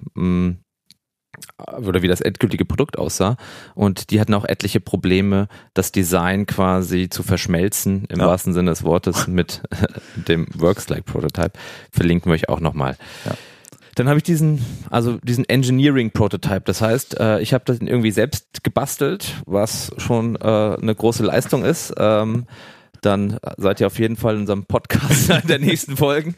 Speaker 1: oder wie das endgültige Produkt aussah. Und die hatten auch etliche Probleme, das Design quasi zu verschmelzen, im
Speaker 2: Ja.
Speaker 1: wahrsten Sinne des Wortes, mit <laughs> dem Works-like Prototype. Verlinken wir euch auch nochmal.
Speaker 2: Ja.
Speaker 1: Dann habe ich diesen, also diesen Engineering Prototype. Das heißt, äh, ich habe das irgendwie selbst gebastelt, was schon äh, eine große Leistung ist. Ähm, dann seid ihr auf jeden Fall in unserem Podcast in <laughs> der nächsten Folgen.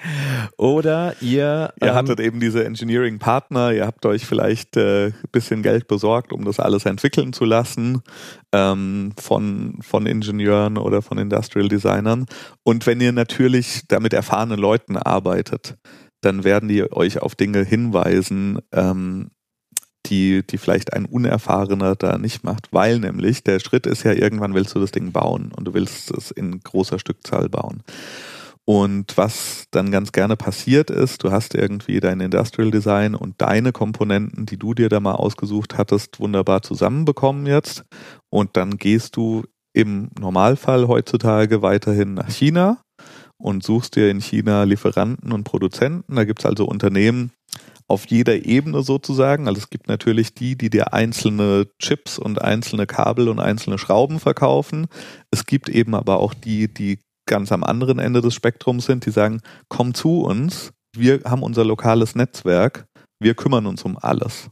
Speaker 1: Oder ihr,
Speaker 2: Ihr
Speaker 1: ähm,
Speaker 2: hattet eben diese Engineering-Partner, ihr habt euch vielleicht äh, ein bisschen Geld besorgt, um das alles entwickeln zu lassen ähm, von, von Ingenieuren oder von Industrial Designern. Und wenn ihr natürlich da mit erfahrenen Leuten arbeitet, dann werden die euch auf Dinge hinweisen, ähm, die, die vielleicht ein Unerfahrener da nicht macht, weil nämlich der Schritt ist ja, irgendwann willst du das Ding bauen und du willst es in großer Stückzahl bauen. Und was dann ganz gerne passiert ist, du hast irgendwie dein Industrial Design und deine Komponenten, die du dir da mal ausgesucht hattest, wunderbar zusammenbekommen jetzt. Und dann gehst du im Normalfall heutzutage weiterhin nach China und suchst dir in China Lieferanten und Produzenten. Da gibt's also Unternehmen auf jeder Ebene sozusagen. Also es gibt natürlich die, die dir einzelne Chips und einzelne Kabel und einzelne Schrauben verkaufen. Es gibt eben aber auch die, die ganz am anderen Ende des Spektrums sind, die sagen, komm zu uns, wir haben unser lokales Netzwerk, wir kümmern uns um alles.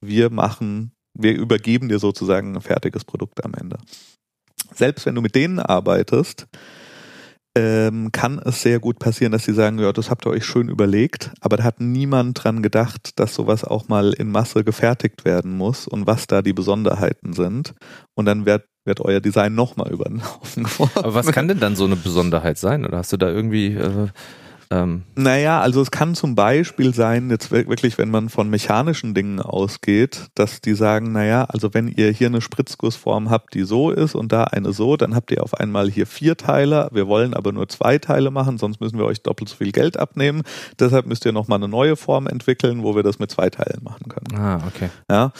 Speaker 2: Wir machen, wir übergeben dir sozusagen ein fertiges Produkt am Ende. Selbst wenn du mit denen arbeitest, ähm, kann es sehr gut passieren, dass sie sagen, ja, das habt ihr euch schön überlegt, aber da hat niemand dran gedacht, dass sowas auch mal in Masse gefertigt werden muss und was da die Besonderheiten sind. Und dann wird, wird euer Design nochmal über den Haufen <laughs> geworfen.
Speaker 1: Aber was kann denn dann so eine Besonderheit sein? Oder hast du da irgendwie äh,
Speaker 2: ähm. Naja, also es kann zum Beispiel sein, jetzt wirklich, wenn man von mechanischen Dingen ausgeht, dass die sagen, naja, also wenn ihr hier eine Spritzgussform habt, die so ist und da eine so, dann habt ihr auf einmal hier vier Teile. Wir wollen aber nur zwei Teile machen, sonst müssen wir euch doppelt so viel Geld abnehmen. Deshalb müsst ihr nochmal eine neue Form entwickeln, wo wir das mit zwei Teilen machen können.
Speaker 1: Ah, okay.
Speaker 2: Ja,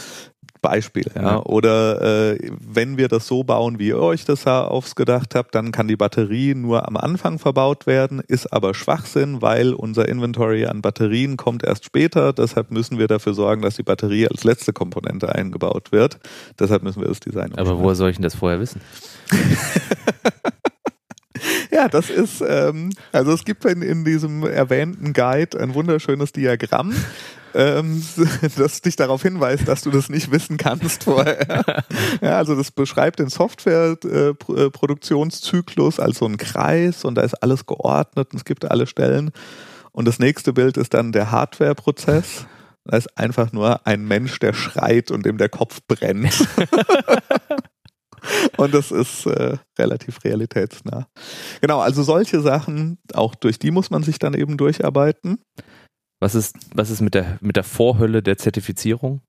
Speaker 2: Beispiel. Ja. ja. Oder äh, wenn wir das so bauen, wie ihr euch das ausgedacht habt, dann kann die Batterie nur am Anfang verbaut werden, ist aber Schwachsinn, weil unser Inventory an Batterien kommt erst später. Deshalb müssen wir dafür sorgen, dass die Batterie als letzte Komponente eingebaut wird. Deshalb müssen wir das Design
Speaker 1: Aber woher soll ich denn das vorher wissen? <laughs>
Speaker 2: Ja, das ist, ähm, also es gibt in, in diesem erwähnten Guide ein wunderschönes Diagramm, ähm, <laughs> das dich darauf hinweist, dass du das nicht wissen kannst vorher. <laughs> ja, also das beschreibt den Softwareproduktionszyklus als so ein Kreis und da ist alles geordnet und es gibt alle Stellen. Und das nächste Bild ist dann der Hardware-Prozess. Da ist einfach nur ein Mensch, der schreit und dem der Kopf brennt. <laughs> Und das ist äh, relativ realitätsnah. Genau, also solche Sachen, auch durch die muss man sich dann eben durcharbeiten.
Speaker 1: Was ist, was ist mit der, mit der Vorhölle der Zertifizierung?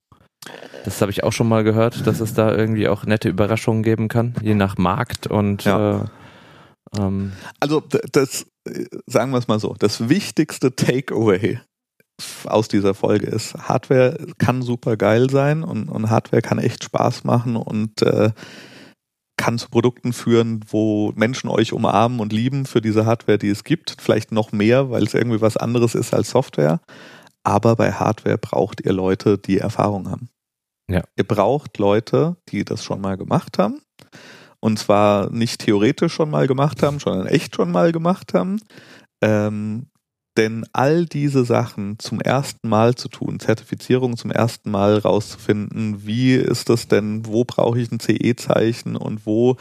Speaker 1: Das habe ich auch schon mal gehört, dass es da irgendwie auch nette Überraschungen geben kann, je nach Markt und ja.
Speaker 2: äh, ähm. also das sagen wir es mal so, das wichtigste Takeaway aus dieser Folge ist, Hardware kann super geil sein und, und Hardware kann echt Spaß machen und äh, kann zu Produkten führen, wo Menschen euch umarmen und lieben für diese Hardware, die es gibt. Vielleicht noch mehr, weil es irgendwie was anderes ist als Software. Aber bei Hardware braucht ihr Leute, die Erfahrung haben. Ja. Ihr braucht Leute, die das schon mal gemacht haben. Und zwar nicht theoretisch schon mal gemacht haben, sondern echt schon mal gemacht haben. Ähm, denn all diese Sachen zum ersten Mal zu tun, Zertifizierung zum ersten Mal rauszufinden, wie ist das denn, wo brauche ich ein CE-Zeichen und wo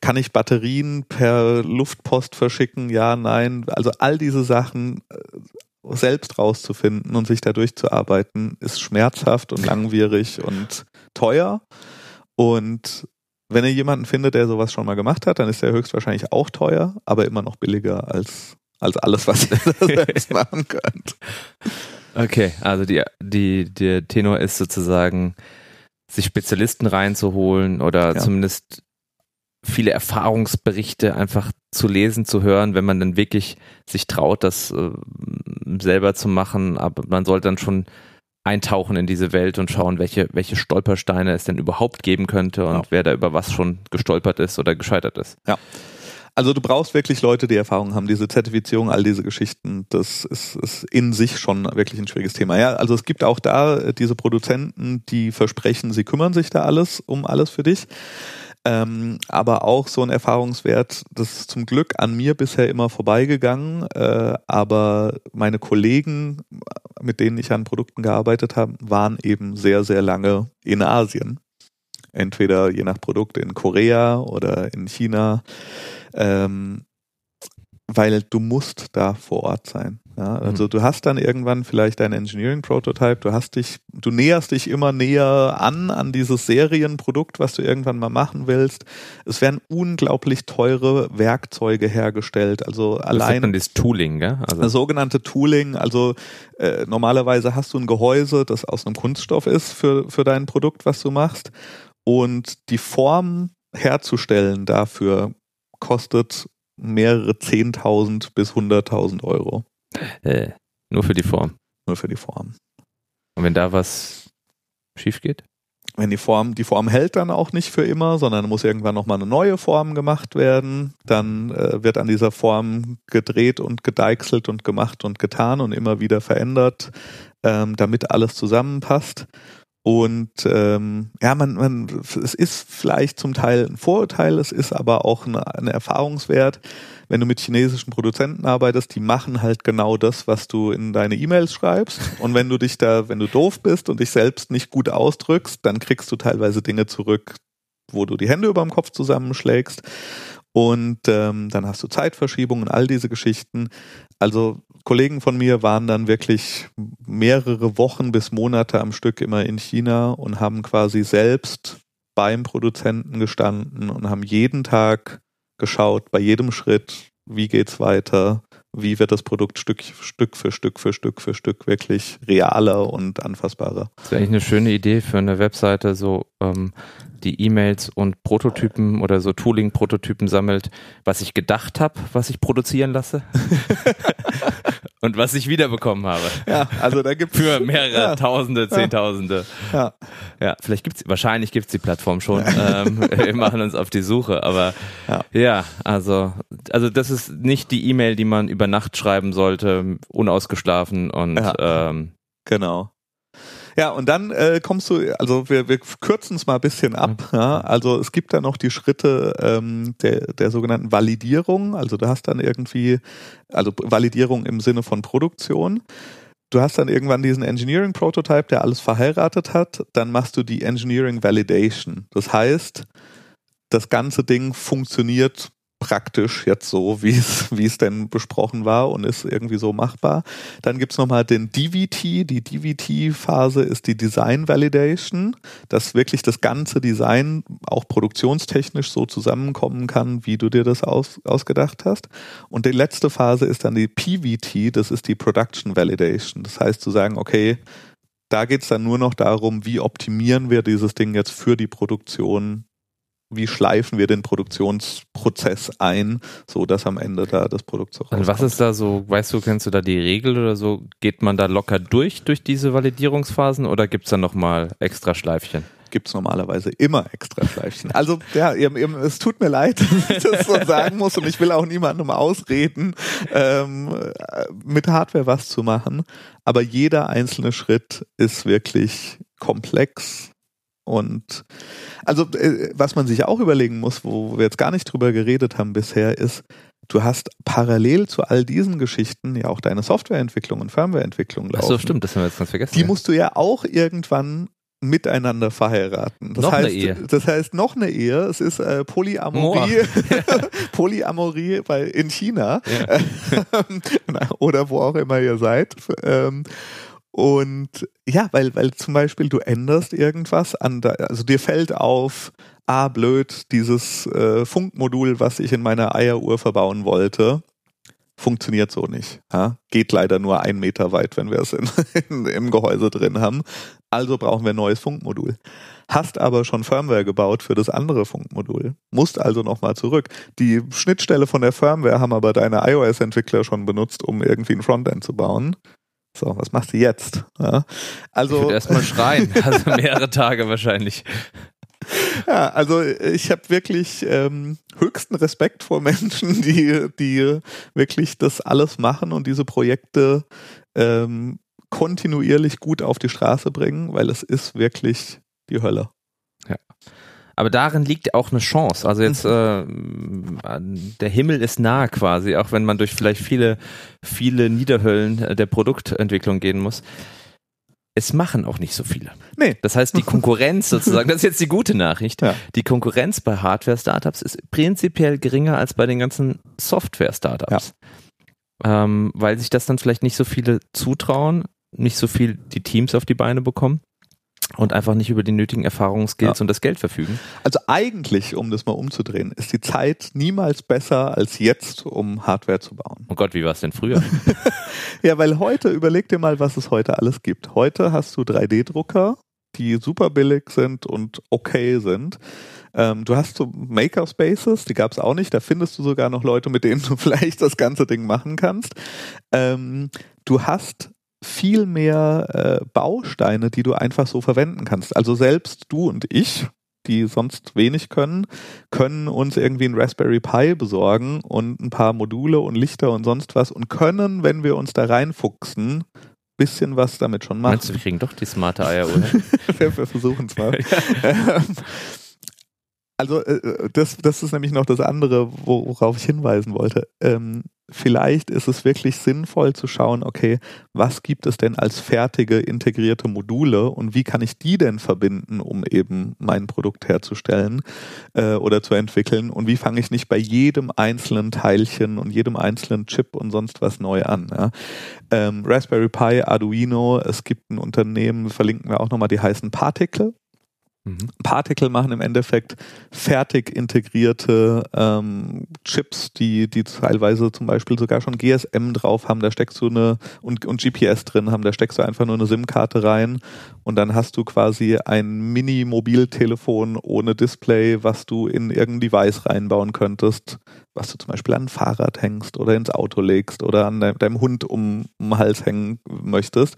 Speaker 2: kann ich Batterien per Luftpost verschicken, ja, nein, also all diese Sachen äh, selbst rauszufinden und sich da durchzuarbeiten, ist schmerzhaft und langwierig und teuer. Und wenn ihr jemanden findet, der sowas schon mal gemacht hat, dann ist er höchstwahrscheinlich auch teuer, aber immer noch billiger als als alles, was ihr <laughs> selbst machen könnt.
Speaker 1: Okay, also die, die, der Tenor ist sozusagen, sich Spezialisten reinzuholen oder ja. zumindest viele Erfahrungsberichte einfach zu lesen, zu hören, wenn man dann wirklich sich traut, das äh, selber zu machen. Aber man sollte dann schon eintauchen in diese Welt und schauen, welche, welche Stolpersteine es denn überhaupt geben könnte und ja. wer da über was schon gestolpert ist oder gescheitert ist.
Speaker 2: Ja. Also du brauchst wirklich Leute, die Erfahrung haben, diese Zertifizierung, all diese Geschichten, das ist, ist in sich schon wirklich ein schwieriges Thema. Ja, also es gibt auch da äh, diese Produzenten, die versprechen, sie kümmern sich da alles um alles für dich. Ähm, aber auch so ein Erfahrungswert, das ist zum Glück an mir bisher immer vorbeigegangen. Äh, aber meine Kollegen, mit denen ich an Produkten gearbeitet habe, waren eben sehr, sehr lange in Asien. Entweder je nach Produkt in Korea oder in China ähm, weil du musst da vor Ort sein. Ja, also mhm. du hast dann irgendwann vielleicht dein Engineering Prototype, du hast dich, du näherst dich immer näher an, an dieses Serienprodukt, was du irgendwann mal machen willst. Es werden unglaublich teure Werkzeuge hergestellt. Also das allein.
Speaker 1: Das Tooling, gell?
Speaker 2: Also. Das sogenannte Tooling. Also äh, normalerweise hast du ein Gehäuse, das aus einem Kunststoff ist für, für dein Produkt, was du machst. Und die Form herzustellen dafür kostet mehrere 10.000 bis 100.000 Euro.
Speaker 1: Äh, nur für die Form.
Speaker 2: Nur für die Form.
Speaker 1: Und wenn da was schief geht?
Speaker 2: Wenn die Form, die Form hält dann auch nicht für immer, sondern muss irgendwann nochmal eine neue Form gemacht werden. Dann äh, wird an dieser Form gedreht und gedeichselt und gemacht und getan und immer wieder verändert, ähm, damit alles zusammenpasst. Und ähm, ja, man, man, es ist vielleicht zum Teil ein Vorurteil, es ist aber auch ein eine Erfahrungswert. Wenn du mit chinesischen Produzenten arbeitest, die machen halt genau das, was du in deine E-Mails schreibst. Und wenn du dich da, wenn du doof bist und dich selbst nicht gut ausdrückst, dann kriegst du teilweise Dinge zurück, wo du die Hände über dem Kopf zusammenschlägst. Und ähm, dann hast du Zeitverschiebungen, all diese Geschichten. Also Kollegen von mir waren dann wirklich mehrere Wochen bis Monate am Stück immer in China und haben quasi selbst beim Produzenten gestanden und haben jeden Tag geschaut, bei jedem Schritt, wie geht's weiter, wie wird das Produkt Stück, Stück für Stück für Stück für Stück wirklich realer und anfassbarer.
Speaker 1: Das ist eigentlich eine schöne Idee für eine Webseite, so ähm, die E-Mails und Prototypen oder so Tooling-Prototypen sammelt, was ich gedacht habe, was ich produzieren lasse. <laughs> und was ich wiederbekommen habe.
Speaker 2: Ja, also da gibt's
Speaker 1: für mehrere ja. Tausende, Zehntausende. Ja, ja, vielleicht gibt's, wahrscheinlich gibt's die Plattform schon. ähm, wir machen uns auf die Suche, aber ja. ja, also, also das ist nicht die E-Mail, die man über Nacht schreiben sollte, unausgeschlafen und
Speaker 2: ja. ähm, genau. Ja, und dann äh, kommst du, also wir, wir kürzen es mal ein bisschen ab. Ja? Also es gibt da noch die Schritte ähm, der, der sogenannten Validierung. Also du hast dann irgendwie, also Validierung im Sinne von Produktion. Du hast dann irgendwann diesen Engineering Prototype, der alles verheiratet hat. Dann machst du die Engineering Validation. Das heißt, das ganze Ding funktioniert praktisch jetzt so, wie es, wie es denn besprochen war und ist irgendwie so machbar. Dann gibt's nochmal den DVT. Die DVT-Phase ist die Design Validation, dass wirklich das ganze Design auch produktionstechnisch so zusammenkommen kann, wie du dir das aus, ausgedacht hast. Und die letzte Phase ist dann die PVT, das ist die Production Validation. Das heißt zu sagen, okay, da geht's dann nur noch darum, wie optimieren wir dieses Ding jetzt für die Produktion wie schleifen wir den Produktionsprozess ein, so dass am Ende da das Produkt so
Speaker 1: rauskommt. Und was ist da so, weißt du, kennst du da die Regel oder so? Geht man da locker durch, durch diese Validierungsphasen oder gibt's da nochmal extra Schleifchen?
Speaker 2: Gibt es normalerweise immer extra Schleifchen. Also ja, ihr, ihr, es tut mir leid, <laughs> dass ich das so sagen muss und ich will auch niemandem ausreden, ähm, mit Hardware was zu machen. Aber jeder einzelne Schritt ist wirklich komplex und also, äh, was man sich auch überlegen muss, wo wir jetzt gar nicht drüber geredet haben bisher, ist, du hast parallel zu all diesen Geschichten ja auch deine Softwareentwicklung und Firmwareentwicklung laufen. Ach so,
Speaker 1: stimmt, das haben wir jetzt ganz vergessen.
Speaker 2: Die musst du ja auch irgendwann miteinander verheiraten.
Speaker 1: Das noch
Speaker 2: heißt,
Speaker 1: eine Ehe.
Speaker 2: Das heißt noch eine Ehe. Es ist äh, Polyamorie, <laughs> <laughs> Polyamorie bei in China ja. <laughs> oder wo auch immer ihr seid. Ähm, und ja, weil, weil zum Beispiel du änderst irgendwas an, da, also dir fällt auf, ah, blöd, dieses äh, Funkmodul, was ich in meiner Eieruhr verbauen wollte, funktioniert so nicht. Ja? Geht leider nur ein Meter weit, wenn wir es in, <laughs> in, im Gehäuse drin haben. Also brauchen wir ein neues Funkmodul. Hast aber schon Firmware gebaut für das andere Funkmodul. Musst also nochmal zurück. Die Schnittstelle von der Firmware haben aber deine iOS-Entwickler schon benutzt, um irgendwie ein Frontend zu bauen. So, was machst du jetzt? Ja,
Speaker 1: also ich würde erstmal schreien, <laughs> also mehrere Tage wahrscheinlich.
Speaker 2: Ja, also ich habe wirklich ähm, höchsten Respekt vor Menschen, <laughs> die, die wirklich das alles machen und diese Projekte ähm, kontinuierlich gut auf die Straße bringen, weil es ist wirklich die Hölle.
Speaker 1: Aber darin liegt auch eine Chance. Also jetzt, äh, der Himmel ist nah quasi, auch wenn man durch vielleicht viele, viele Niederhöllen der Produktentwicklung gehen muss. es machen auch nicht so viele.
Speaker 2: Nee.
Speaker 1: Das heißt, die Konkurrenz sozusagen, das ist jetzt die gute Nachricht,
Speaker 2: Ja.
Speaker 1: die Konkurrenz bei Hardware-Startups ist prinzipiell geringer als bei den ganzen Software-Startups. Ähm, weil sich das dann vielleicht nicht so viele zutrauen, nicht so viel die Teams auf die Beine bekommen und einfach nicht über die nötigen Erfahrungsskills
Speaker 2: Ja.
Speaker 1: und das Geld verfügen.
Speaker 2: Also eigentlich, um das mal umzudrehen, ist die Zeit niemals besser als jetzt, um Hardware zu bauen.
Speaker 1: Oh Gott, wie war es denn früher? <laughs>
Speaker 2: Ja, weil heute, überleg dir mal, was es heute alles gibt. Heute hast du 3D-Drucker, die super billig sind und okay sind. Ähm, du hast so Makerspaces, die gab es auch nicht. Da findest du sogar noch Leute, mit denen du <laughs> vielleicht das ganze Ding machen kannst. Ähm, du hast viel mehr äh, Bausteine, die du einfach so verwenden kannst. Also selbst du und ich, die sonst wenig können, können uns irgendwie ein Raspberry Pi besorgen und ein paar Module und Lichter und sonst was und können, wenn wir uns da reinfuchsen, bisschen was damit schon machen.
Speaker 1: Meinst du, wir kriegen doch die smarte Eieruhr? hin? <laughs>
Speaker 2: wir, versuchen es mal. <laughs> Also äh, das, das ist nämlich noch das andere, worauf ich hinweisen wollte. Ähm, vielleicht ist es wirklich sinnvoll zu schauen, okay, was gibt es denn als fertige integrierte Module und wie kann ich die denn verbinden, um eben mein Produkt herzustellen äh, oder zu entwickeln und wie fange ich nicht bei jedem einzelnen Teilchen und jedem einzelnen Chip und sonst was neu an. Ja? Ähm, Raspberry Pi, Arduino, es gibt ein Unternehmen, verlinken wir auch nochmal, die heißen Particle.
Speaker 1: Mhm.
Speaker 2: Particle machen im Endeffekt fertig integrierte ähm, Chips, die, die teilweise zum Beispiel sogar schon GSM drauf haben, da steckst du eine und, und GPS drin haben, da steckst du einfach nur eine SIM-Karte rein und dann hast du quasi ein Mini-Mobiltelefon ohne Display, was du in irgendein Device reinbauen könntest, was du zum Beispiel an ein Fahrrad hängst oder ins Auto legst oder an dein, deinem Hund um, um den Hals hängen möchtest.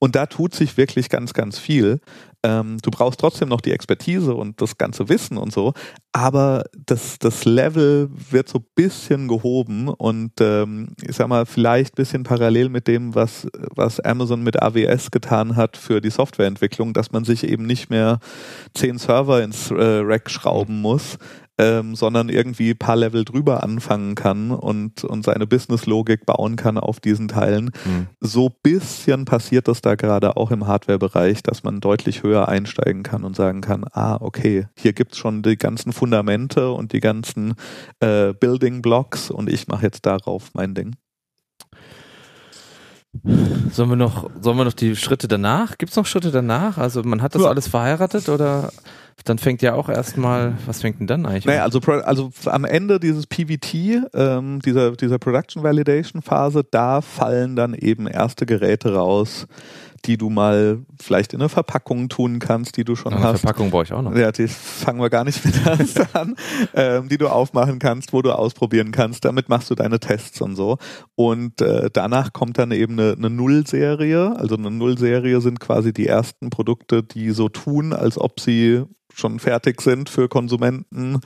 Speaker 2: Und da tut sich wirklich ganz, ganz viel. Ähm, du brauchst trotzdem noch die Expertise und das ganze Wissen und so, aber das, das Level wird so ein bisschen gehoben und ähm, ich sag mal, vielleicht ein bisschen parallel mit dem, was, was Amazon mit AWS getan hat für die Softwareentwicklung, dass man sich eben nicht mehr zehn Server ins äh, Rack schrauben muss, ähm, sondern irgendwie ein paar Level drüber anfangen kann und, und seine Businesslogik bauen kann auf diesen Teilen.
Speaker 1: Mhm.
Speaker 2: So bisschen passiert das da gerade auch im Hardware-Bereich, dass man deutlich höher einsteigen kann und sagen kann, ah, okay, hier gibt's schon die ganzen Fundamente und die ganzen äh, Building Blocks und ich mache jetzt darauf mein Ding.
Speaker 1: Sollen wir noch, sollen wir noch die Schritte danach? Gibt es noch Schritte danach? Also man hat das
Speaker 2: Ja.
Speaker 1: alles verheiratet oder dann fängt ja auch erstmal, was fängt denn dann eigentlich
Speaker 2: Naja,
Speaker 1: an?
Speaker 2: also, also am Ende dieses PVT, ähm, dieser, dieser Production Validation Phase, da fallen dann eben erste Geräte raus, die du mal vielleicht in eine Verpackung tun kannst, die du schon
Speaker 1: Eine
Speaker 2: hast.
Speaker 1: Verpackung brauche ich auch noch.
Speaker 2: Ja, die fangen wir gar nicht mit <laughs> an, ähm, die du aufmachen kannst, wo du ausprobieren kannst. Damit machst du deine Tests und so. Und äh, danach kommt dann eben eine, eine Nullserie. Also eine Nullserie sind quasi die ersten Produkte, die so tun, als ob sie schon fertig sind für Konsumenten.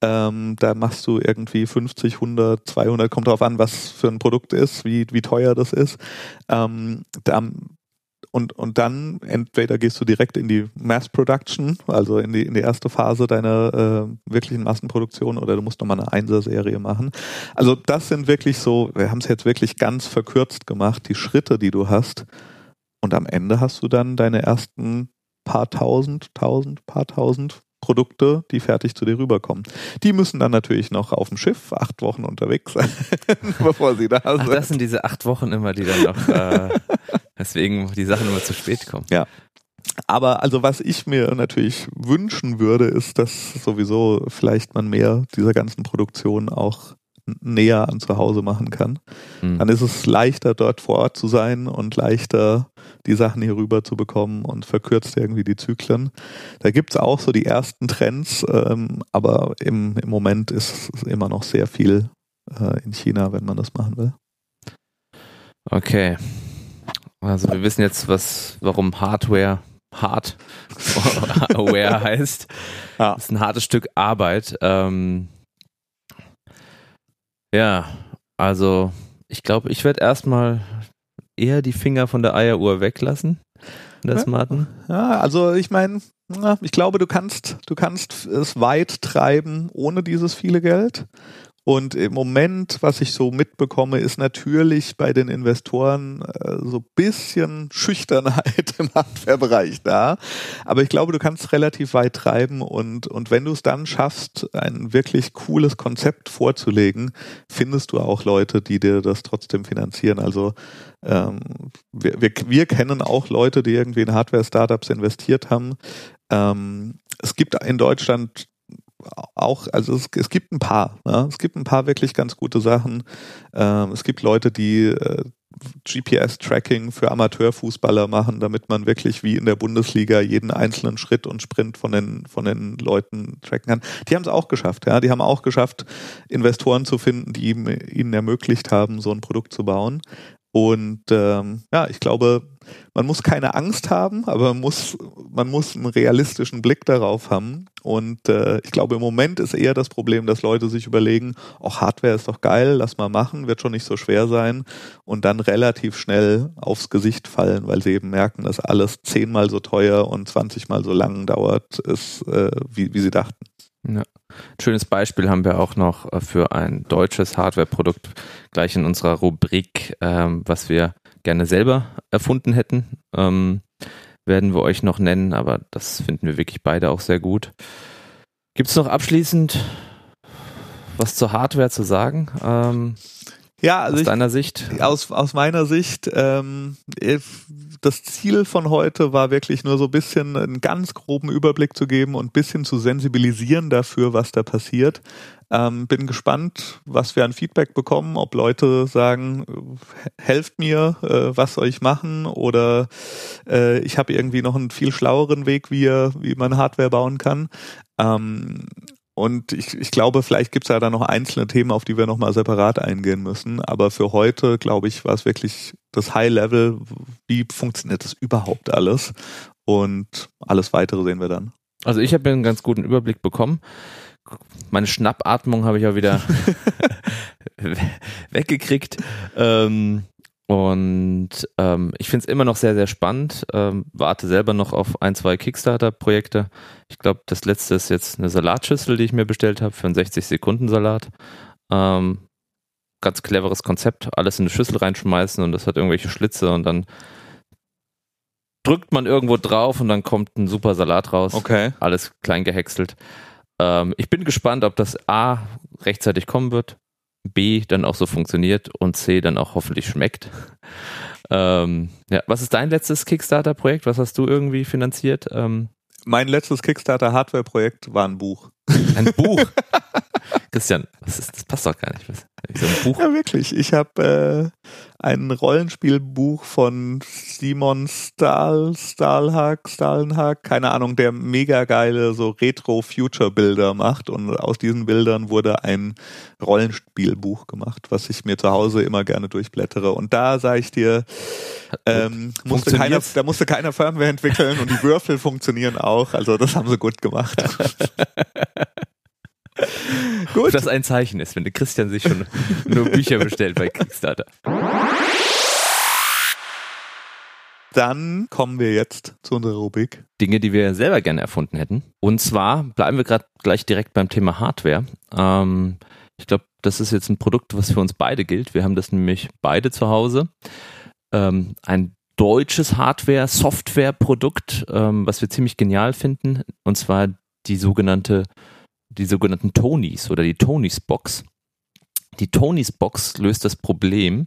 Speaker 2: Ähm, da machst du irgendwie 50, 100, 200, kommt drauf an, was für ein Produkt ist, wie, wie teuer das ist. Ähm, da, und, und dann entweder gehst du direkt in die Mass Production, also in die, in die erste Phase deiner äh, wirklichen Massenproduktion oder du musst nochmal eine Einser-Serie machen. Also das sind wirklich so, wir haben es jetzt wirklich ganz verkürzt gemacht, die Schritte, die du hast. Und am Ende hast du dann deine ersten paar tausend, tausend, paar tausend Produkte, die fertig zu dir rüberkommen. Die müssen dann natürlich noch auf dem Schiff acht Wochen unterwegs sein, <laughs> bevor sie da
Speaker 1: Ach,
Speaker 2: sind.
Speaker 1: das sind diese acht Wochen immer, die dann noch, äh, <laughs> deswegen die Sachen immer zu spät kommen.
Speaker 2: Aber also was ich mir natürlich wünschen würde, ist, dass sowieso vielleicht man mehr dieser ganzen Produktion auch näher an zu Hause machen kann.
Speaker 1: Hm.
Speaker 2: Dann ist es leichter, dort vor Ort zu sein und leichter, die Sachen hier rüber zu bekommen und verkürzt irgendwie die Zyklen. Da gibt's auch so die ersten Trends, ähm, aber im, im Moment ist es immer noch sehr viel äh, in China, wenn man das machen will.
Speaker 1: Okay. Also wir wissen jetzt, was, warum Hardware Hardware <laughs> heißt.
Speaker 2: Ja.
Speaker 1: Das ist ein hartes Stück Arbeit. Ähm, ja, also ich glaube, ich werde erstmal eher die Finger von der Eieruhr weglassen. in Der
Speaker 2: Ja.
Speaker 1: smarten.
Speaker 2: Ja, also ich meine, ich glaube, du kannst, du kannst es weit treiben ohne dieses viele Geld. Und im Moment, was ich so mitbekomme, ist natürlich bei den Investoren äh, so bisschen Schüchternheit <laughs> im Hardware-Bereich da. Aber ich glaube, du kannst relativ weit treiben und, und wenn du es dann schaffst, ein wirklich cooles Konzept vorzulegen, findest du auch Leute, die dir das trotzdem finanzieren. Also ähm, wir, wir, wir kennen auch Leute, die irgendwie in Hardware-Startups investiert haben. Ähm, es gibt in Deutschland auch, also es, es gibt ein paar, ne? es gibt ein paar wirklich ganz gute Sachen. Ähm, es gibt Leute, die äh, GPS-Tracking für Amateurfußballer machen, damit man wirklich wie in der Bundesliga jeden einzelnen Schritt und Sprint von den, von den Leuten tracken kann. Die haben es auch geschafft, ja. Die haben auch geschafft, Investoren zu finden, die ihnen ermöglicht haben, so ein Produkt zu bauen. Und ähm, ja, ich glaube, man muss keine Angst haben, aber man muss, man muss einen realistischen Blick darauf haben. Und äh, ich glaube, im Moment ist eher das Problem, dass Leute sich überlegen, auch Hardware ist doch geil, lass mal machen, wird schon nicht so schwer sein und dann relativ schnell aufs Gesicht fallen, weil sie eben merken, dass alles zehnmal so teuer und zwanzigmal so lang dauert, ist, äh, wie, wie sie dachten.
Speaker 1: Ja. Ein schönes Beispiel haben wir auch noch äh, für ein deutsches Hardware-Produkt gleich in unserer Rubrik, ähm, was wir gerne selber erfunden hätten. Ähm, werden wir euch noch nennen, aber das finden wir wirklich beide auch sehr gut. Gibt es noch abschließend was zur Hardware zu sagen? Ähm,
Speaker 2: ja, also
Speaker 1: aus deiner Sicht?
Speaker 2: Aus, aus meiner Sicht, ähm, das Ziel von heute war wirklich nur so ein bisschen einen ganz groben Überblick zu geben und ein bisschen zu sensibilisieren dafür, was da passiert. Ähm, bin gespannt, was wir an Feedback bekommen, ob Leute sagen, helft mir, äh, was soll ich machen oder äh, ich habe irgendwie noch einen viel schlaueren Weg, wie, wie man Hardware bauen kann. Ähm, und ich, ich glaube, vielleicht gibt es ja da noch einzelne Themen, auf die wir nochmal separat eingehen müssen. Aber für heute, glaube ich, war es wirklich das High Level. Wie funktioniert das überhaupt alles? Und alles weitere sehen wir dann.
Speaker 1: Also ich habe einen ganz guten Überblick bekommen. Meine Schnappatmung habe ich auch wieder <laughs> <laughs> weggekriegt. Ähm, und ähm, ich finde es immer noch sehr, sehr spannend. Ähm, warte selber noch auf ein, zwei Kickstarter-Projekte. Ich glaube, das letzte ist jetzt eine Salatschüssel, die ich mir bestellt habe für einen 60-Sekunden-Salat. Ähm, ganz cleveres Konzept, alles in eine Schüssel reinschmeißen und das hat irgendwelche Schlitze und dann drückt man irgendwo drauf und dann kommt ein super Salat raus.
Speaker 2: Okay.
Speaker 1: Alles klein gehäckselt. Ähm, ich bin gespannt, ob das A rechtzeitig kommen wird B dann auch so funktioniert und C dann auch hoffentlich schmeckt. <laughs> Ähm, ja, was ist dein letztes Kickstarter-Projekt? Was hast du irgendwie finanziert? Ähm,
Speaker 2: mein letztes Kickstarter-Hardware-Projekt war ein Buch.
Speaker 1: Ein Buch? <laughs> Christian, das, ist, das passt doch gar nicht.
Speaker 2: So ein Buch. Ja, wirklich. Ich habe äh, ein Rollenspielbuch von Simon Stahl, Stahlhack, Stahlenhack, keine Ahnung, der mega geile so Retro-Future-Bilder macht und aus diesen Bildern wurde ein Rollenspielbuch gemacht, was ich mir zu Hause immer gerne durchblättere. Und da sage ich dir, ähm, musste keiner, da musste keiner Firmware entwickeln und die Würfel funktionieren auch. Also das haben sie gut gemacht. <laughs> <laughs>
Speaker 1: Gut. Das ein Zeichen ist, wenn der Christian sich schon nur Bücher bestellt bei Kickstarter.
Speaker 2: Dann kommen wir jetzt zu unserer Rubrik.
Speaker 1: Dinge, die wir selber gerne erfunden hätten. Und zwar bleiben wir gerade gleich direkt beim Thema Hardware. Ähm, ich glaube, das ist jetzt ein Produkt, was für uns beide gilt. Wir haben das nämlich beide zu Hause. Ähm, ein deutsches Hardware-Software-Produkt, ähm, was wir ziemlich genial finden. Und zwar die sogenannte die sogenannten Tonys oder die Tonys Box. Die Tonys Box löst das Problem,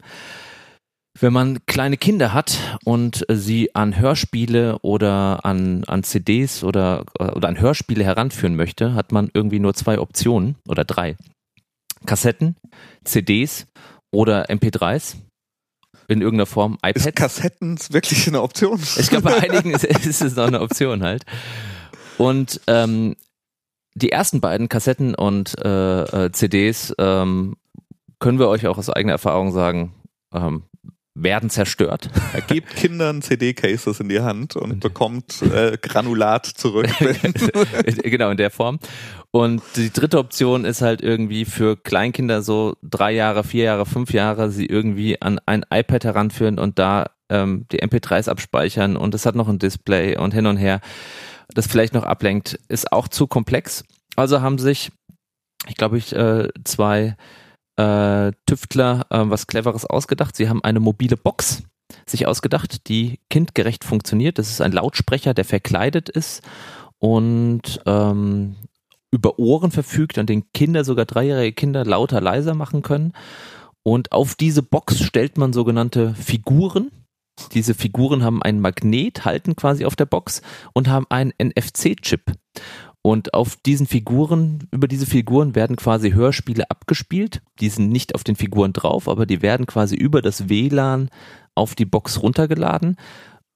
Speaker 1: wenn man kleine Kinder hat und sie an Hörspiele oder an, an CDs oder, oder an Hörspiele heranführen möchte, hat man irgendwie nur zwei Optionen oder drei. Kassetten, CDs oder MP3s in irgendeiner Form.
Speaker 2: iPads. Ist Kassetten wirklich eine Option?
Speaker 1: Ich glaube, bei einigen <laughs> ist, ist es noch eine Option halt. Und ähm, die ersten beiden Kassetten und äh, äh CDs ähm, können wir euch auch aus eigener Erfahrung sagen, ähm, werden zerstört.
Speaker 2: Er gibt Kindern CD-Cases in die Hand und bekommt äh, Granulat zurück. <laughs>
Speaker 1: genau, in der Form. Und die dritte Option ist halt irgendwie für Kleinkinder so drei Jahre, vier Jahre, fünf Jahre, sie irgendwie an ein iPad heranführen und da ähm, die MP3s abspeichern und es hat noch ein Display und hin und her das vielleicht noch ablenkt, ist auch zu komplex. Also haben sich ich glaube ich, äh, zwei äh, Tüftler äh, was Cleveres ausgedacht. Sie haben eine mobile Box sich ausgedacht, die kindgerecht funktioniert. Das ist ein Lautsprecher, der verkleidet ist und ähm, über Ohren verfügt, an den Kinder, sogar dreijährige Kinder, lauter leiser machen können. Und auf diese Box stellt man sogenannte Figuren. Diese Figuren haben einen Magnet, halten quasi auf der Box und haben einen NFC-Chip. Und auf diesen Figuren, über diese Figuren werden quasi Hörspiele abgespielt. Die sind nicht auf den Figuren drauf, aber die werden quasi über das WLAN auf die Box runtergeladen.